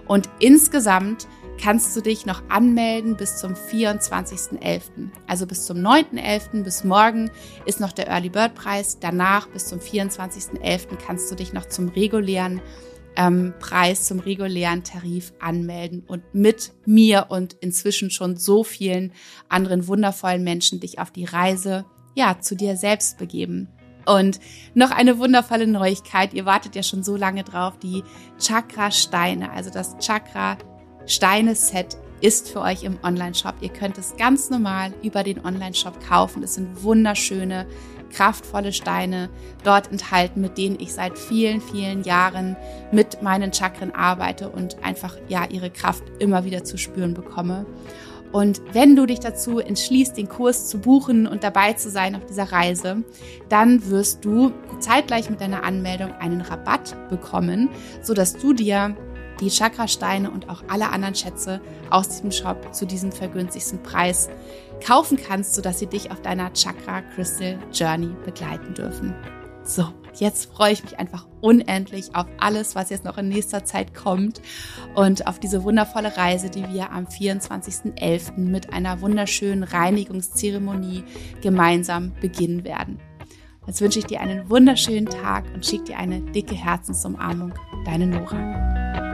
Und insgesamt kannst du dich noch anmelden bis zum 24.11. Also bis zum 9.11. bis morgen ist noch der Early Bird Preis. Danach bis zum 24.11. kannst du dich noch zum regulären ähm, Preis, zum regulären Tarif anmelden und mit mir und inzwischen schon so vielen anderen wundervollen Menschen dich auf die Reise, ja, zu dir selbst begeben. Und noch eine wundervolle Neuigkeit. Ihr wartet ja schon so lange drauf. Die Chakra-Steine, also das Chakra-Steine-Set ist für euch im Online-Shop. Ihr könnt es ganz normal über den Online-Shop kaufen. Es sind wunderschöne, kraftvolle Steine dort enthalten, mit denen ich seit vielen, vielen Jahren mit meinen Chakren arbeite und einfach, ja, ihre Kraft immer wieder zu spüren bekomme. Und wenn du dich dazu entschließt, den Kurs zu buchen und dabei zu sein auf dieser Reise, dann wirst du zeitgleich mit deiner Anmeldung einen Rabatt bekommen, so dass du dir die Chakrasteine und auch alle anderen Schätze aus diesem Shop zu diesem vergünstigsten Preis kaufen kannst, sodass sie dich auf deiner Chakra Crystal Journey begleiten dürfen. So, jetzt freue ich mich einfach unendlich auf alles, was jetzt noch in nächster Zeit kommt und auf diese wundervolle Reise, die wir am 24.11. mit einer wunderschönen Reinigungszeremonie gemeinsam beginnen werden. Jetzt wünsche ich dir einen wunderschönen Tag und schicke dir eine dicke Herzensumarmung. Deine Nora.